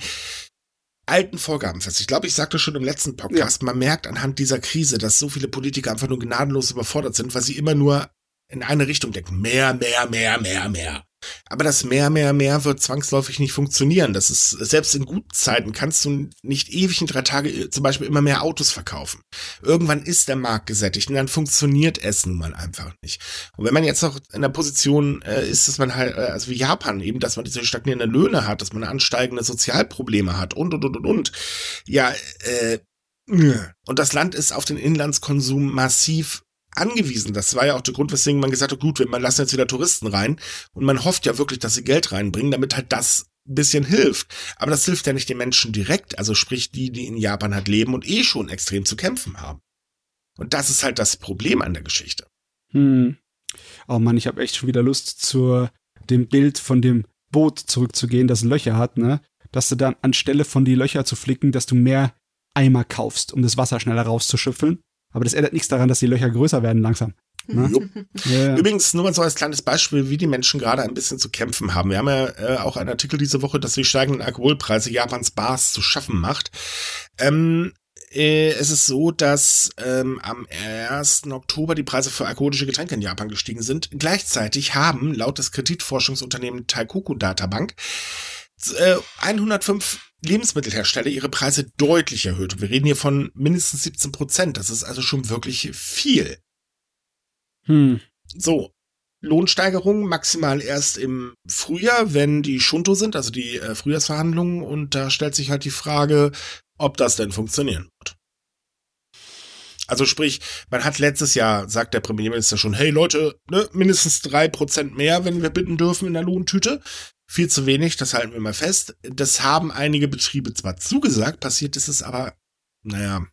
alten Vorgaben fest. Ich glaube, ich sagte schon im letzten Podcast, man merkt anhand dieser Krise, dass so viele Politiker einfach nur gnadenlos überfordert sind, weil sie immer nur in eine Richtung denken. Mehr, mehr, mehr, mehr, mehr. Aber das mehr, mehr, mehr wird zwangsläufig nicht funktionieren. Das ist, selbst in guten Zeiten kannst du nicht ewig in drei Tage äh, zum Beispiel immer mehr Autos verkaufen. Irgendwann ist der Markt gesättigt und dann funktioniert es nun mal einfach nicht. Und wenn man jetzt noch in der Position äh, ist, dass man halt, äh, also wie Japan eben, dass man diese stagnierenden Löhne hat, dass man ansteigende Sozialprobleme hat und, und, und, und, und. Ja, äh, und das Land ist auf den Inlandskonsum massiv angewiesen. Das war ja auch der Grund, weswegen man gesagt hat, gut, wir lassen jetzt wieder Touristen rein. Und man hofft ja wirklich, dass sie Geld reinbringen, damit halt das bisschen hilft. Aber das hilft ja nicht den Menschen direkt, also sprich die, die in Japan halt leben und eh schon extrem zu kämpfen haben. Und das ist halt das Problem an der Geschichte. Hm. Oh Mann, ich habe echt schon wieder Lust, zu dem Bild von dem Boot zurückzugehen, das Löcher hat, ne? Dass du dann anstelle von die Löcher zu flicken, dass du mehr Eimer kaufst, um das Wasser schneller rauszuschöpfeln. Aber das ändert nichts daran, dass die Löcher größer werden langsam. Ne? Ja. Übrigens, nur mal so als kleines Beispiel, wie die Menschen gerade ein bisschen zu kämpfen haben. Wir haben ja äh, auch einen Artikel diese Woche, dass die steigenden Alkoholpreise Japans Bars zu schaffen macht. Ähm, äh, es ist so, dass ähm, am 1. Oktober die Preise für alkoholische Getränke in Japan gestiegen sind. Gleichzeitig haben laut des Kreditforschungsunternehmens Taikoku Databank äh, 105 Lebensmittelhersteller ihre Preise deutlich erhöht. Wir reden hier von mindestens 17 Prozent. Das ist also schon wirklich viel. Hm. So. Lohnsteigerung maximal erst im Frühjahr, wenn die Shunto sind, also die äh, Frühjahrsverhandlungen. Und da stellt sich halt die Frage, ob das denn funktionieren wird. Also sprich, man hat letztes Jahr, sagt der Premierminister schon, hey Leute, ne, mindestens drei Prozent mehr, wenn wir bitten dürfen in der Lohntüte. Viel zu wenig, das halten wir mal fest. Das haben einige Betriebe zwar zugesagt, passiert ist es aber, naja,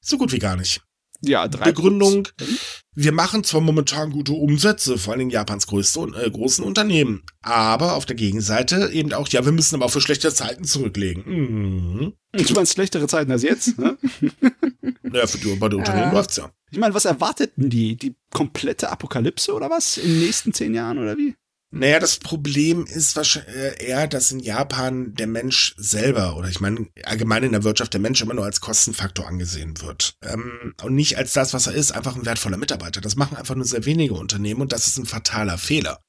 so gut wie gar nicht. Ja, drei Begründung, Prozent. wir machen zwar momentan gute Umsätze, vor allen Dingen Japans größte äh, großen Unternehmen, aber auf der Gegenseite eben auch, ja, wir müssen aber auch für schlechte Zeiten zurücklegen. Mhm. Du meinst schlechtere Zeiten als jetzt? Ne? Naja, für die, bei den Unternehmen Ja. läuft's ja. Ich meine, was erwarteten die? Die komplette Apokalypse oder was? In den nächsten zehn Jahren oder wie? Naja, das Problem ist wahrscheinlich äh, eher, dass in Japan der Mensch selber, oder ich meine allgemein in der Wirtschaft, der Mensch immer nur als Kostenfaktor angesehen wird. Ähm, und nicht als das, was er ist, einfach ein wertvoller Mitarbeiter. Das machen einfach nur sehr wenige Unternehmen und das ist ein fataler Fehler.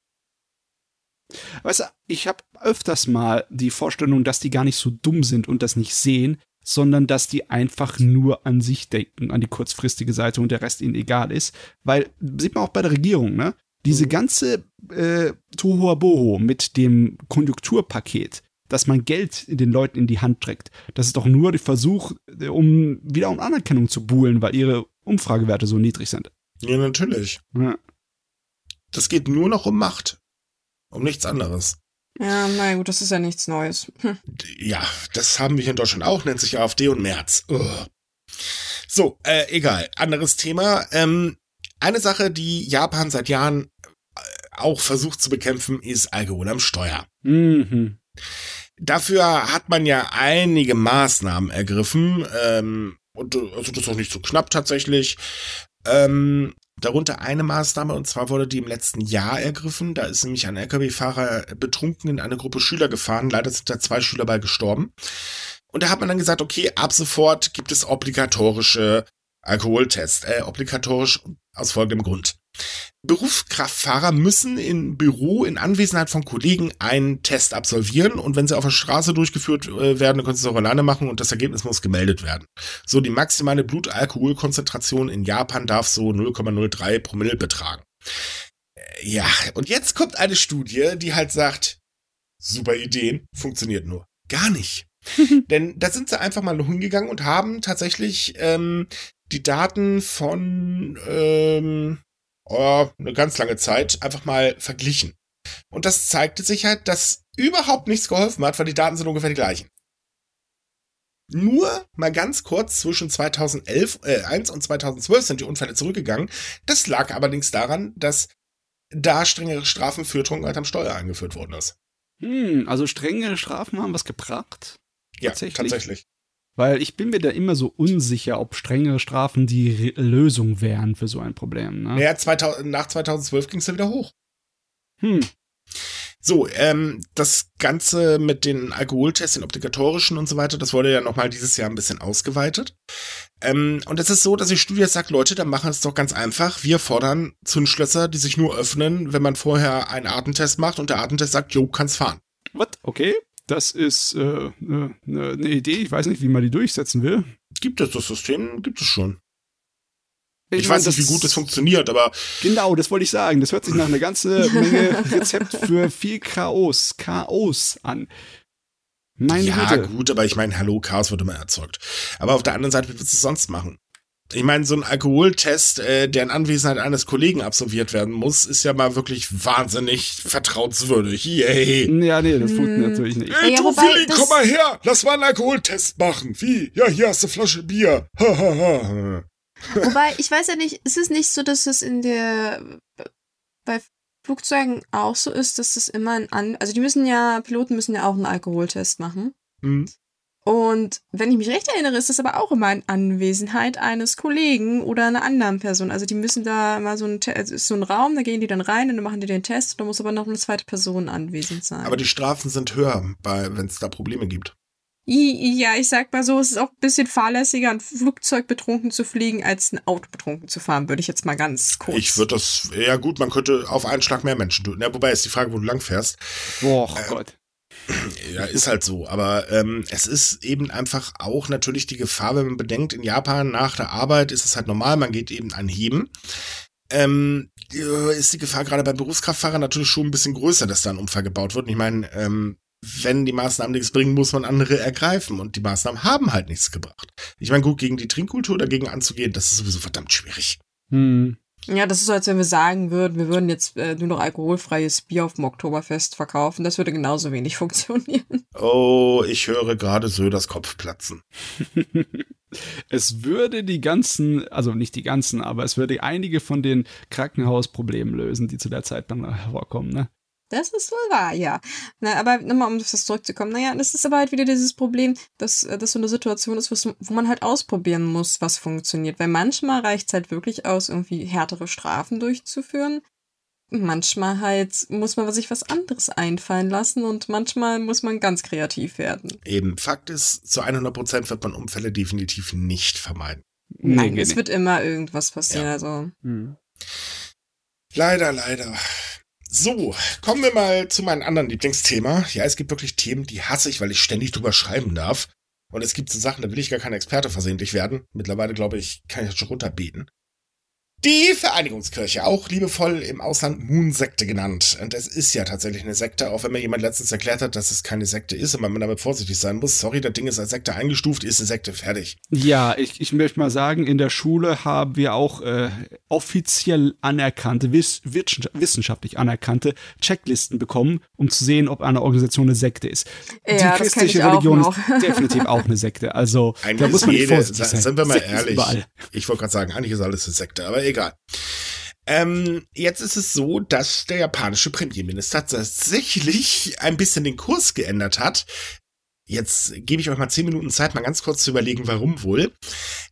Weißt du, ich habe öfters mal die Vorstellung, dass die gar nicht so dumm sind und das nicht sehen, sondern dass die einfach nur an sich denken, an die kurzfristige Seite und der Rest ihnen egal ist. Weil, sieht man auch bei der Regierung, ne? Diese Mhm. ganze äh, Tohuwaboho mit dem Konjunkturpaket, dass man Geld den Leuten in die Hand drückt, das ist doch nur der Versuch, äh, um wieder um Anerkennung zu buhlen, weil ihre Umfragewerte so niedrig sind. Ja, natürlich. Ja. Das geht nur noch um Macht. Um nichts anderes. Ja, na gut, das ist ja nichts Neues. Hm. Ja, das haben wir hier in Deutschland auch, nennt sich AfD und März. Ugh. So, äh, egal. Anderes Thema. Ähm, eine Sache, die Japan seit Jahren auch versucht zu bekämpfen, ist Alkohol am Steuer. Mhm. Dafür hat man ja einige Maßnahmen ergriffen. Ähm, und also das ist auch nicht so knapp tatsächlich. Ähm, darunter eine Maßnahme, und zwar wurde die im letzten Jahr ergriffen. Da ist nämlich ein LKW-Fahrer betrunken in eine Gruppe Schüler gefahren. Leider sind da zwei Schüler bei gestorben. Und da hat man dann gesagt, okay, ab sofort gibt es obligatorische Alkoholtests. Äh, obligatorisch aus folgendem Grund. Berufskraftfahrer müssen im Büro in Anwesenheit von Kollegen einen Test absolvieren und wenn sie auf der Straße durchgeführt äh, werden, dann können sie es auch alleine machen und das Ergebnis muss gemeldet werden. So, die maximale Blutalkoholkonzentration in Japan darf so 0,03 Promille betragen. Äh, ja, und jetzt kommt eine Studie, die halt sagt, super Ideen, funktioniert nur. Gar nicht. Denn da sind sie einfach mal hingegangen und haben tatsächlich ähm, die Daten von ähm, oh, eine ganz lange Zeit einfach mal verglichen. Und das zeigte sich halt, dass überhaupt nichts geholfen hat, weil die Daten sind ungefähr die gleichen. Nur mal ganz kurz zwischen 2011 äh, 1 und 2012 sind die Unfälle zurückgegangen. Das lag allerdings daran, dass da strengere Strafen für Trunkenheit am Steuer eingeführt worden ist. Hm, also strengere Strafen haben was gebracht? Ja, tatsächlich. tatsächlich. Weil ich bin mir da immer so unsicher, ob strengere Strafen die Re Lösung wären für so ein Problem. Ne? Naja, 2000, nach 2012 ging es ja wieder hoch. Hm. So, ähm, das Ganze mit den Alkoholtests, den obligatorischen und so weiter, das wurde ja nochmal dieses Jahr ein bisschen ausgeweitet. Ähm, und es ist so, dass die Studie sagt, Leute, dann machen wir es doch ganz einfach. Wir fordern Zündschlösser, die sich nur öffnen, wenn man vorher einen Atemtest macht und der Atemtest sagt, jo, kannst fahren. Was? Okay. Das ist eine äh, ne, ne, ne Idee. Ich weiß nicht, wie man die durchsetzen will. Gibt es das System? Gibt es schon. Ich, ich weiß nicht, wie gut das funktioniert, aber. Genau, das wollte ich sagen. Das hört sich nach einer ganzen Menge Rezept für viel Chaos, Chaos an. Meine ja, Güte. gut, aber ich meine, hallo, Chaos wird immer erzeugt. Aber auf der anderen Seite, wie willst du es sonst machen? Ich meine, so ein Alkoholtest, äh, der in Anwesenheit eines Kollegen absolviert werden muss, ist ja mal wirklich wahnsinnig vertrauenswürdig. Yay. Ja, nee, das funktioniert hm. natürlich nicht. Ey, ja, du Willi, komm mal her, lass mal einen Alkoholtest machen. Wie? Ja, hier hast du Flasche Bier. Wobei, ich weiß ja nicht, ist es nicht so, dass es in der bei Flugzeugen auch so ist, dass es immer ein An also die müssen ja, Piloten müssen ja auch einen Alkoholtest machen. Mhm. Und wenn ich mich recht erinnere, ist das aber auch immer in Anwesenheit eines Kollegen oder einer anderen Person. Also die müssen da mal so ein, es ist so ein Raum, da gehen die dann rein und dann machen die den Test. Da muss aber noch eine zweite Person anwesend sein. Aber die Strafen sind höher, wenn es da Probleme gibt. Ja, ich sag mal so, es ist auch ein bisschen fahrlässiger, ein Flugzeug betrunken zu fliegen, als ein Auto betrunken zu fahren, würde ich jetzt mal ganz kurz. Ich würde das, ja gut, man könnte auf einen Schlag mehr Menschen tun. Ja, wobei ist die Frage, wo du lang fährst. Boah, äh, Gott. Ja, ist halt so. Aber ähm, es ist eben einfach auch natürlich die Gefahr, wenn man bedenkt, in Japan nach der Arbeit ist es halt normal, man geht eben an Heben. Ähm, ist die Gefahr gerade bei Berufskraftfahrern natürlich schon ein bisschen größer, dass da ein Unfall gebaut wird. Und ich meine, ähm, wenn die Maßnahmen nichts bringen, muss man andere ergreifen. Und die Maßnahmen haben halt nichts gebracht. Ich meine, gut, gegen die Trinkkultur dagegen anzugehen, das ist sowieso verdammt schwierig. Hm. Ja, das ist so, als wenn wir sagen würden, wir würden jetzt äh, nur noch alkoholfreies Bier auf dem Oktoberfest verkaufen. Das würde genauso wenig funktionieren. Oh, ich höre gerade Söders Kopf platzen. es würde die ganzen, also nicht die ganzen, aber es würde einige von den Krankenhausproblemen lösen, die zu der Zeit dann hervorkommen, ne? Das ist wohl wahr, ja. Na, aber nochmal, um auf das zurückzukommen, naja, das ist aber halt wieder dieses Problem, dass äh, das so eine Situation ist, wo man halt ausprobieren muss, was funktioniert. Weil manchmal reicht es halt wirklich aus, irgendwie härtere Strafen durchzuführen. Manchmal halt muss man sich was anderes einfallen lassen und manchmal muss man ganz kreativ werden. Eben, Fakt ist, zu 100 Prozent wird man Unfälle definitiv nicht vermeiden. Nein, nee, es nee. wird immer irgendwas passieren, ja. also. Hm. Leider, leider. So, kommen wir mal zu meinem anderen Lieblingsthema. Ja, es gibt wirklich Themen, die hasse ich, weil ich ständig drüber schreiben darf. Und es gibt so Sachen, da will ich gar kein Experte versehentlich werden. Mittlerweile, glaube ich, kann ich das schon runterbeten. Die Vereinigungskirche, auch liebevoll im Ausland Moon-Sekte genannt. Und es ist ja tatsächlich eine Sekte, auch wenn mir jemand letztens erklärt hat, dass es keine Sekte ist und man damit vorsichtig sein muss. Sorry, das Ding ist als Sekte eingestuft, ist eine Sekte, fertig. Ja, ich, ich möchte mal sagen, in der Schule haben wir auch äh, offiziell anerkannte, wiss, wissenschaftlich anerkannte Checklisten bekommen, um zu sehen, ob eine Organisation eine Sekte ist. Ja, Die christliche Religion ist definitiv auch eine Sekte. Also eigentlich da muss man jede, vorsichtig sein. Sind wir mal Sekten ehrlich. Ich wollte gerade sagen, eigentlich ist alles eine Sekte, aber egal. Ähm, jetzt ist es so, dass der japanische Premierminister tatsächlich ein bisschen den Kurs geändert hat. Jetzt gebe ich euch mal zehn Minuten Zeit, mal ganz kurz zu überlegen, warum wohl.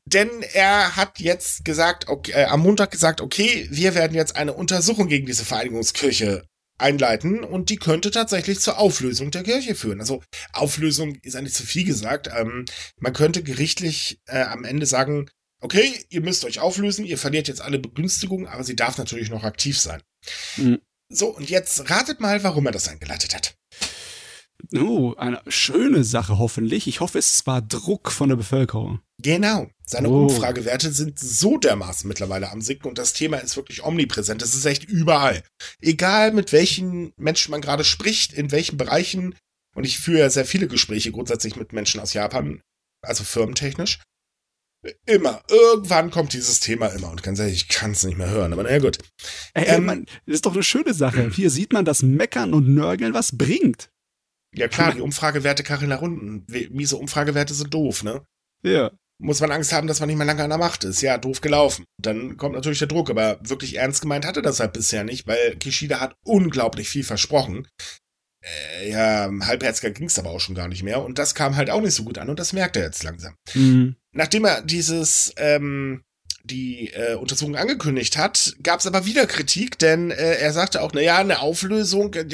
Denn er hat jetzt gesagt, okay, äh, am Montag gesagt, okay, wir werden jetzt eine Untersuchung gegen diese Vereinigungskirche einleiten und die könnte tatsächlich zur Auflösung der Kirche führen. Also Auflösung ist eigentlich zu viel gesagt. Ähm, man könnte gerichtlich äh, am Ende sagen, okay, ihr müsst euch auflösen, ihr verliert jetzt alle Begünstigungen, aber sie darf natürlich noch aktiv sein. Mhm. So, und jetzt ratet mal, warum er das eingeleitet hat. Oh, eine schöne Sache hoffentlich. Ich hoffe, es war Druck von der Bevölkerung. Genau. Seine oh. Umfragewerte sind so dermaßen mittlerweile am Sinken und das Thema ist wirklich omnipräsent. Das ist echt überall. Egal mit welchen Menschen man gerade spricht, in welchen Bereichen. Und ich führe ja sehr viele Gespräche grundsätzlich mit Menschen aus Japan, also firmentechnisch. Immer. Irgendwann kommt dieses Thema immer. Und ganz ehrlich, ich kann es nicht mehr hören. Aber naja, gut. Ey, ähm, man, das ist doch eine schöne Sache. Hier sieht man, dass Meckern und Nörgeln was bringt. Ja klar, die Umfragewerte kacheln nach unten. Miese Umfragewerte sind doof, ne? Ja. Muss man Angst haben, dass man nicht mehr lange an der Macht ist. Ja, doof gelaufen. Dann kommt natürlich der Druck, aber wirklich ernst gemeint hatte das halt bisher nicht, weil Kishida hat unglaublich viel versprochen. Äh, ja, halbherziger ging's aber auch schon gar nicht mehr. Und das kam halt auch nicht so gut an und das merkt er jetzt langsam. Mhm. Nachdem er dieses ähm, die äh, Untersuchung angekündigt hat, gab es aber wieder Kritik, denn äh, er sagte auch, na ja, eine Auflösung, äh,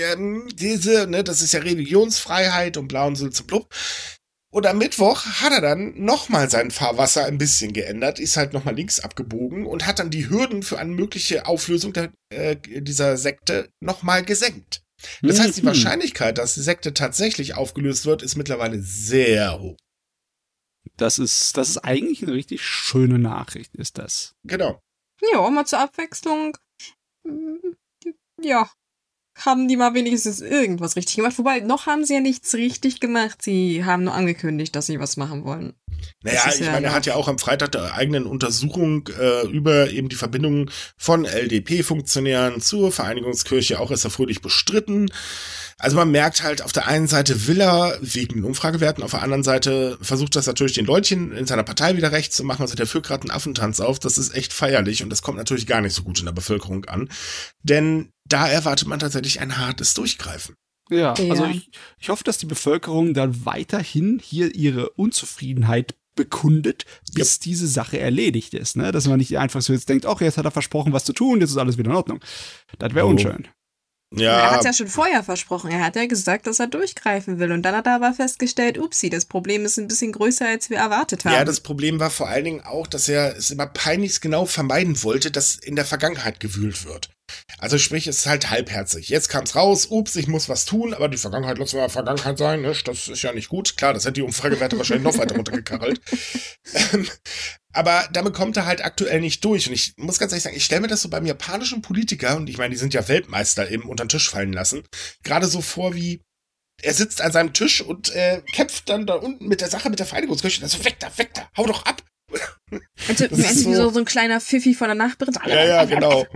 diese, ne, das ist ja Religionsfreiheit und blau und so zum blub. Und am Mittwoch hat er dann nochmal sein Fahrwasser ein bisschen geändert, ist halt nochmal links abgebogen und hat dann die Hürden für eine mögliche Auflösung der, äh, dieser Sekte nochmal gesenkt. Das heißt, die mhm. Wahrscheinlichkeit, dass die Sekte tatsächlich aufgelöst wird, ist mittlerweile sehr hoch. Das ist, das ist eigentlich eine richtig schöne Nachricht, ist das. Genau. Ja, mal zur Abwechslung. Ja, haben die mal wenigstens irgendwas richtig gemacht. Wobei, noch haben sie ja nichts richtig gemacht. Sie haben nur angekündigt, dass sie was machen wollen. Naja, ich ja meine, er hat ja auch am Freitag der eigenen Untersuchung äh, über eben die Verbindung von LDP-Funktionären zur Vereinigungskirche auch erst fröhlich bestritten. Also man merkt halt, auf der einen Seite will er wegen den Umfragewerten, auf der anderen Seite versucht das natürlich den Leutchen in seiner Partei wieder recht zu machen. Also der führt gerade einen Affentanz auf. Das ist echt feierlich und das kommt natürlich gar nicht so gut in der Bevölkerung an. Denn da erwartet man tatsächlich ein hartes Durchgreifen. Ja, ja. also ich, ich hoffe, dass die Bevölkerung dann weiterhin hier ihre Unzufriedenheit bekundet, bis ja. diese Sache erledigt ist. Ne? Dass man nicht einfach so jetzt denkt, ach, jetzt hat er versprochen, was zu tun, jetzt ist alles wieder in Ordnung. Das wäre oh. unschön. Ja. Er hat ja schon vorher versprochen. Er hat ja gesagt, dass er durchgreifen will. Und dann hat er aber festgestellt, upsi, das Problem ist ein bisschen größer, als wir erwartet haben. Ja, das Problem war vor allen Dingen auch, dass er es immer peinlichst genau vermeiden wollte, dass in der Vergangenheit gewühlt wird. Also sprich, es ist halt halbherzig. Jetzt kam es raus, ups, ich muss was tun, aber die Vergangenheit lassen wir Vergangenheit sein, ne? das ist ja nicht gut. Klar, das hätte die Umfragewerte wahrscheinlich noch weiter runtergekarrelt. Ähm, aber damit kommt er halt aktuell nicht durch. Und ich muss ganz ehrlich sagen, ich stelle mir das so beim japanischen Politiker, und ich meine, die sind ja Weltmeister im unter den Tisch fallen lassen, gerade so vor wie, er sitzt an seinem Tisch und äh, kämpft dann da unten mit der Sache mit der Vereinigungskirche. Also weg da, weg da, hau doch ab. Also, das so, so, so ein kleiner Pfiffi von der Nachbarin. Ja, ja, genau.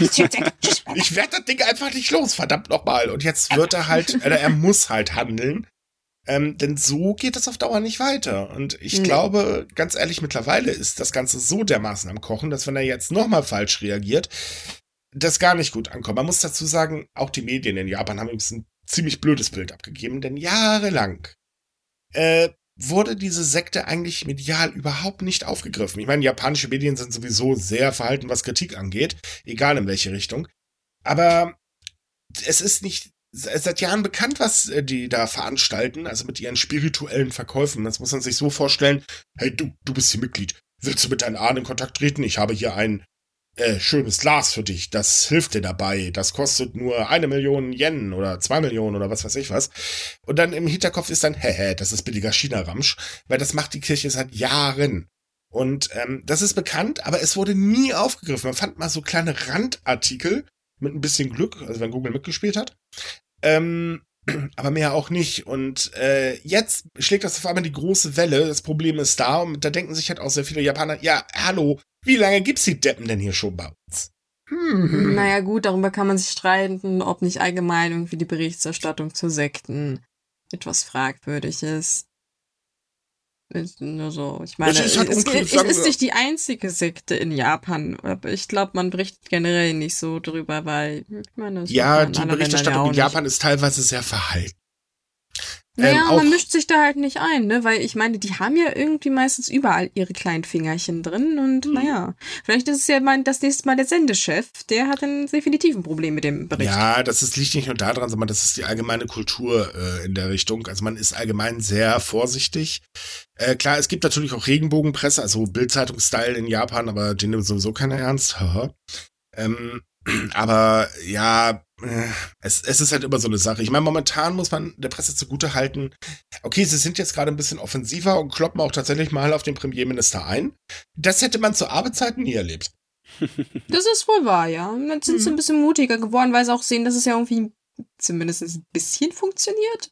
Ich werde das Ding einfach nicht los, verdammt nochmal. Und jetzt wird er halt, oder er muss halt handeln. Ähm, denn so geht es auf Dauer nicht weiter. Und ich nee. glaube, ganz ehrlich, mittlerweile ist das Ganze so dermaßen am Kochen, dass wenn er jetzt nochmal falsch reagiert, das gar nicht gut ankommt. Man muss dazu sagen, auch die Medien in Japan haben übrigens ein ziemlich blödes Bild abgegeben, denn jahrelang äh, wurde diese Sekte eigentlich medial überhaupt nicht aufgegriffen. Ich meine, japanische Medien sind sowieso sehr verhalten, was Kritik angeht, egal in welche Richtung. Aber es ist nicht seit Jahren bekannt, was äh, die da veranstalten, also mit ihren spirituellen Verkäufen. Das muss man sich so vorstellen. Hey, du, du bist hier Mitglied. Willst du mit deinen Ahnen in Kontakt treten? Ich habe hier ein äh, schönes Glas für dich. Das hilft dir dabei. Das kostet nur eine Million Yen oder zwei Millionen oder was weiß ich was. Und dann im Hinterkopf ist dann, hä, das ist billiger China-Ramsch, weil das macht die Kirche seit Jahren. Und ähm, das ist bekannt, aber es wurde nie aufgegriffen. Man fand mal so kleine Randartikel mit ein bisschen Glück, also wenn Google mitgespielt hat. Ähm, aber mehr auch nicht. Und äh, jetzt schlägt das auf einmal die große Welle. Das Problem ist da und da denken sich halt auch sehr viele Japaner, ja, hallo, wie lange gibt's die Deppen denn hier schon bei uns? Hm. Naja, gut, darüber kann man sich streiten, ob nicht allgemein irgendwie die Berichterstattung zu Sekten etwas fragwürdig ist. Ist nur so. Ich meine, Es ist halt es, es sagen ist nicht die einzige Sekte in Japan. Aber ich glaube, man berichtet generell nicht so drüber, weil ich meine, das Ja, die Berichterstattung ja in Japan ist teilweise sehr verhalten. Nicht. Naja, ähm, man mischt sich da halt nicht ein, ne? Weil ich meine, die haben ja irgendwie meistens überall ihre kleinen Fingerchen drin und Mhm. naja, vielleicht ist es ja mal das nächste Mal der Sendechef, der hat dann definitiv ein Problem mit dem Bericht. Ja, das ist, liegt nicht nur daran, sondern das ist die allgemeine Kultur äh, in der Richtung. Also man ist allgemein sehr vorsichtig. Äh, klar, es gibt natürlich auch Regenbogenpresse, also Bildzeitung-Style in Japan, aber den nimmt sowieso keiner ernst. Ähm, aber ja, es, es ist halt immer so eine Sache. Ich meine, momentan muss man der Presse zugute halten, okay, sie sind jetzt gerade ein bisschen offensiver und kloppen auch tatsächlich mal auf den Premierminister ein. Das hätte man zu Arbeitszeiten nie erlebt. Das ist wohl wahr, ja. Und dann sind sie Mhm. ein bisschen mutiger geworden, weil sie auch sehen, dass es ja irgendwie zumindest ein bisschen funktioniert.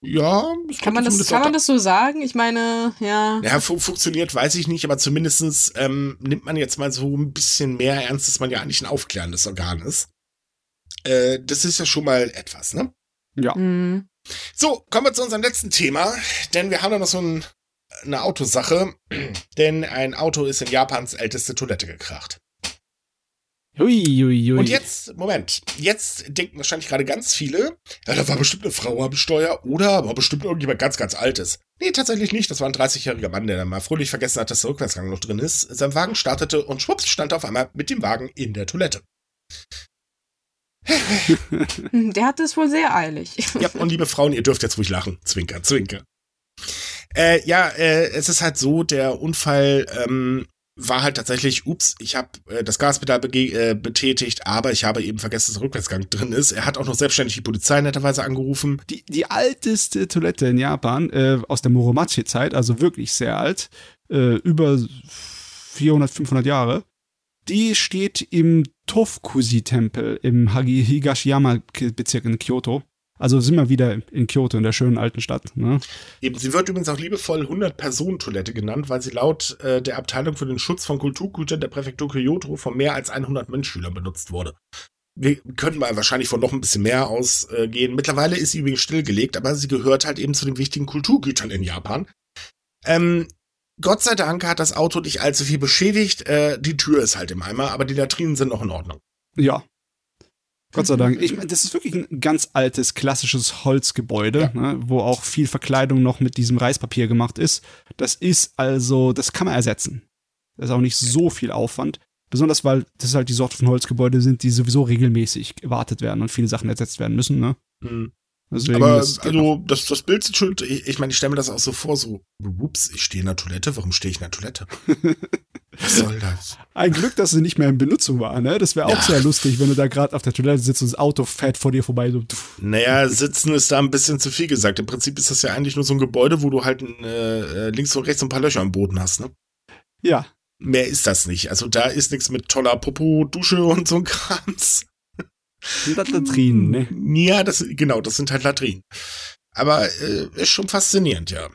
Ja, Kann man das, kann man das so sagen? Ich meine, ja. Ja, fu funktioniert, weiß ich nicht, aber zumindestens ähm, nimmt man jetzt mal so ein bisschen mehr ernst, dass man ja eigentlich ein aufklärendes Organ ist. Äh, das ist ja schon mal etwas, ne? Ja. Hm. So, kommen wir zu unserem letzten Thema, denn wir haben da noch so ein, eine Autosache, denn ein Auto ist in Japans älteste Toilette gekracht. Hui, hui, hui. Und jetzt, Moment, jetzt denken wahrscheinlich gerade ganz viele, ja, da war bestimmt eine Frau am Steuer oder war bestimmt irgendjemand ganz, ganz Altes. Nee, tatsächlich nicht. Das war ein 30-jähriger Mann, der dann mal fröhlich vergessen hat, dass der Rückwärtsgang noch drin ist. Sein Wagen startete und schwupps stand er auf einmal mit dem Wagen in der Toilette. Der hat es wohl sehr eilig. Ja, und liebe Frauen, ihr dürft jetzt ruhig lachen. Zwinker, zwinker. Äh, ja, äh, es ist halt so, der Unfall ähm, war halt tatsächlich, ups, ich habe äh, das Gaspedal äh, betätigt, aber ich habe eben vergessen, dass der Rückwärtsgang drin ist. Er hat auch noch selbstständig die Polizei netterweise angerufen. die, die alteste Toilette in Japan äh, aus der Muromachi-Zeit, also wirklich sehr alt, äh, über 400, 500 Jahre, die steht im Tofukusi-Tempel im Higashiyama-Bezirk in Kyoto. Also sind wir wieder in Kyoto, in der schönen alten Stadt. Ne? Eben, sie wird übrigens auch liebevoll 100-Personen-Toilette genannt, weil sie laut äh, der Abteilung für den Schutz von Kulturgütern der Präfektur Kyoto von mehr als 100 Mönchschülern benutzt wurde. Wir können mal wahrscheinlich von noch ein bisschen mehr ausgehen. Mittlerweile ist sie übrigens stillgelegt, aber sie gehört halt eben zu den wichtigen Kulturgütern in Japan. Ähm, Gott sei Dank hat das Auto nicht allzu viel beschädigt. Äh, die Tür ist halt im Eimer, aber die Latrinen sind noch in Ordnung. Ja. Gott sei Dank. Ich meine, das ist wirklich ein ganz altes, klassisches Holzgebäude, ne, wo auch viel Verkleidung noch mit diesem Reispapier gemacht ist. Das ist also, das kann man ersetzen. Das ist auch nicht so viel Aufwand. Besonders weil das halt die Sorte von Holzgebäude sind, die sowieso regelmäßig gewartet werden und viele Sachen ersetzt werden müssen. Ne? Hm. Deswegen, Aber das noch. also das, das Bild sieht schon, ich, ich meine, ich stelle mir das auch so vor, so, ups, ich stehe in der Toilette, warum stehe ich in der Toilette? Was soll das? Ein Glück, dass sie nicht mehr in Benutzung war. Ne? Das wäre auch Ja. sehr lustig, wenn du da gerade auf der Toilette sitzt und das Auto fährt vor dir vorbei. So. Naja, sitzen ist da ein bisschen zu viel gesagt. Im Prinzip ist das ja eigentlich nur so ein Gebäude, wo du halt äh, links und rechts ein paar Löcher am Boden hast, ne? ja, Mehr ist das nicht. Also da ist nichts mit toller Popo, Dusche und so ein Krams. Sind das Latrinen, ne? Ja, das, genau, das sind halt Latrinen. Aber äh, ist schon faszinierend, ja.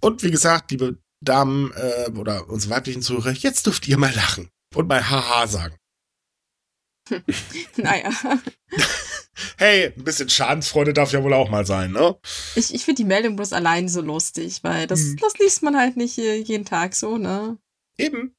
Und wie gesagt, liebe Damen äh, oder unsere weiblichen Zuhörer, jetzt dürft ihr mal lachen und mal Haha sagen. naja. Hey, ein bisschen Schadensfreude darf ja wohl auch mal sein, ne? Ich, ich finde die Meldung bloß allein so lustig, weil das, Hm. das liest man halt nicht jeden Tag so, ne? Eben.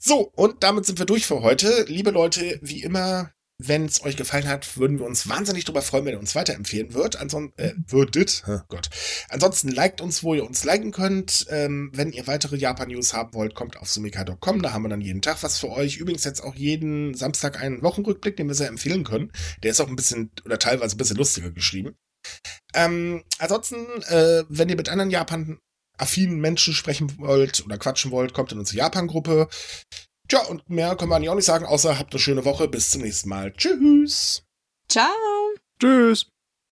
So, und damit sind wir durch für heute. Liebe Leute, wie immer, wenn es euch gefallen hat, würden wir uns wahnsinnig darüber freuen, wenn ihr uns weiterempfehlen würdet. Ansonsten, äh, würdet. Oh Gott. Ansonsten liked uns, wo ihr uns liken könnt. Ähm, wenn ihr weitere Japan-News haben wollt, kommt auf sumika.com. Da haben wir dann jeden Tag was für euch. Übrigens jetzt auch jeden Samstag einen Wochenrückblick, den wir sehr empfehlen können. Der ist auch ein bisschen oder teilweise ein bisschen lustiger geschrieben. Ähm, ansonsten, äh, wenn ihr mit anderen Japan affinen Menschen sprechen wollt oder quatschen wollt, kommt in unsere Japan-Gruppe. Tja, und mehr können wir eigentlich auch nicht sagen, außer habt eine schöne Woche. Bis zum nächsten Mal. Tschüss. Ciao! Tschüss.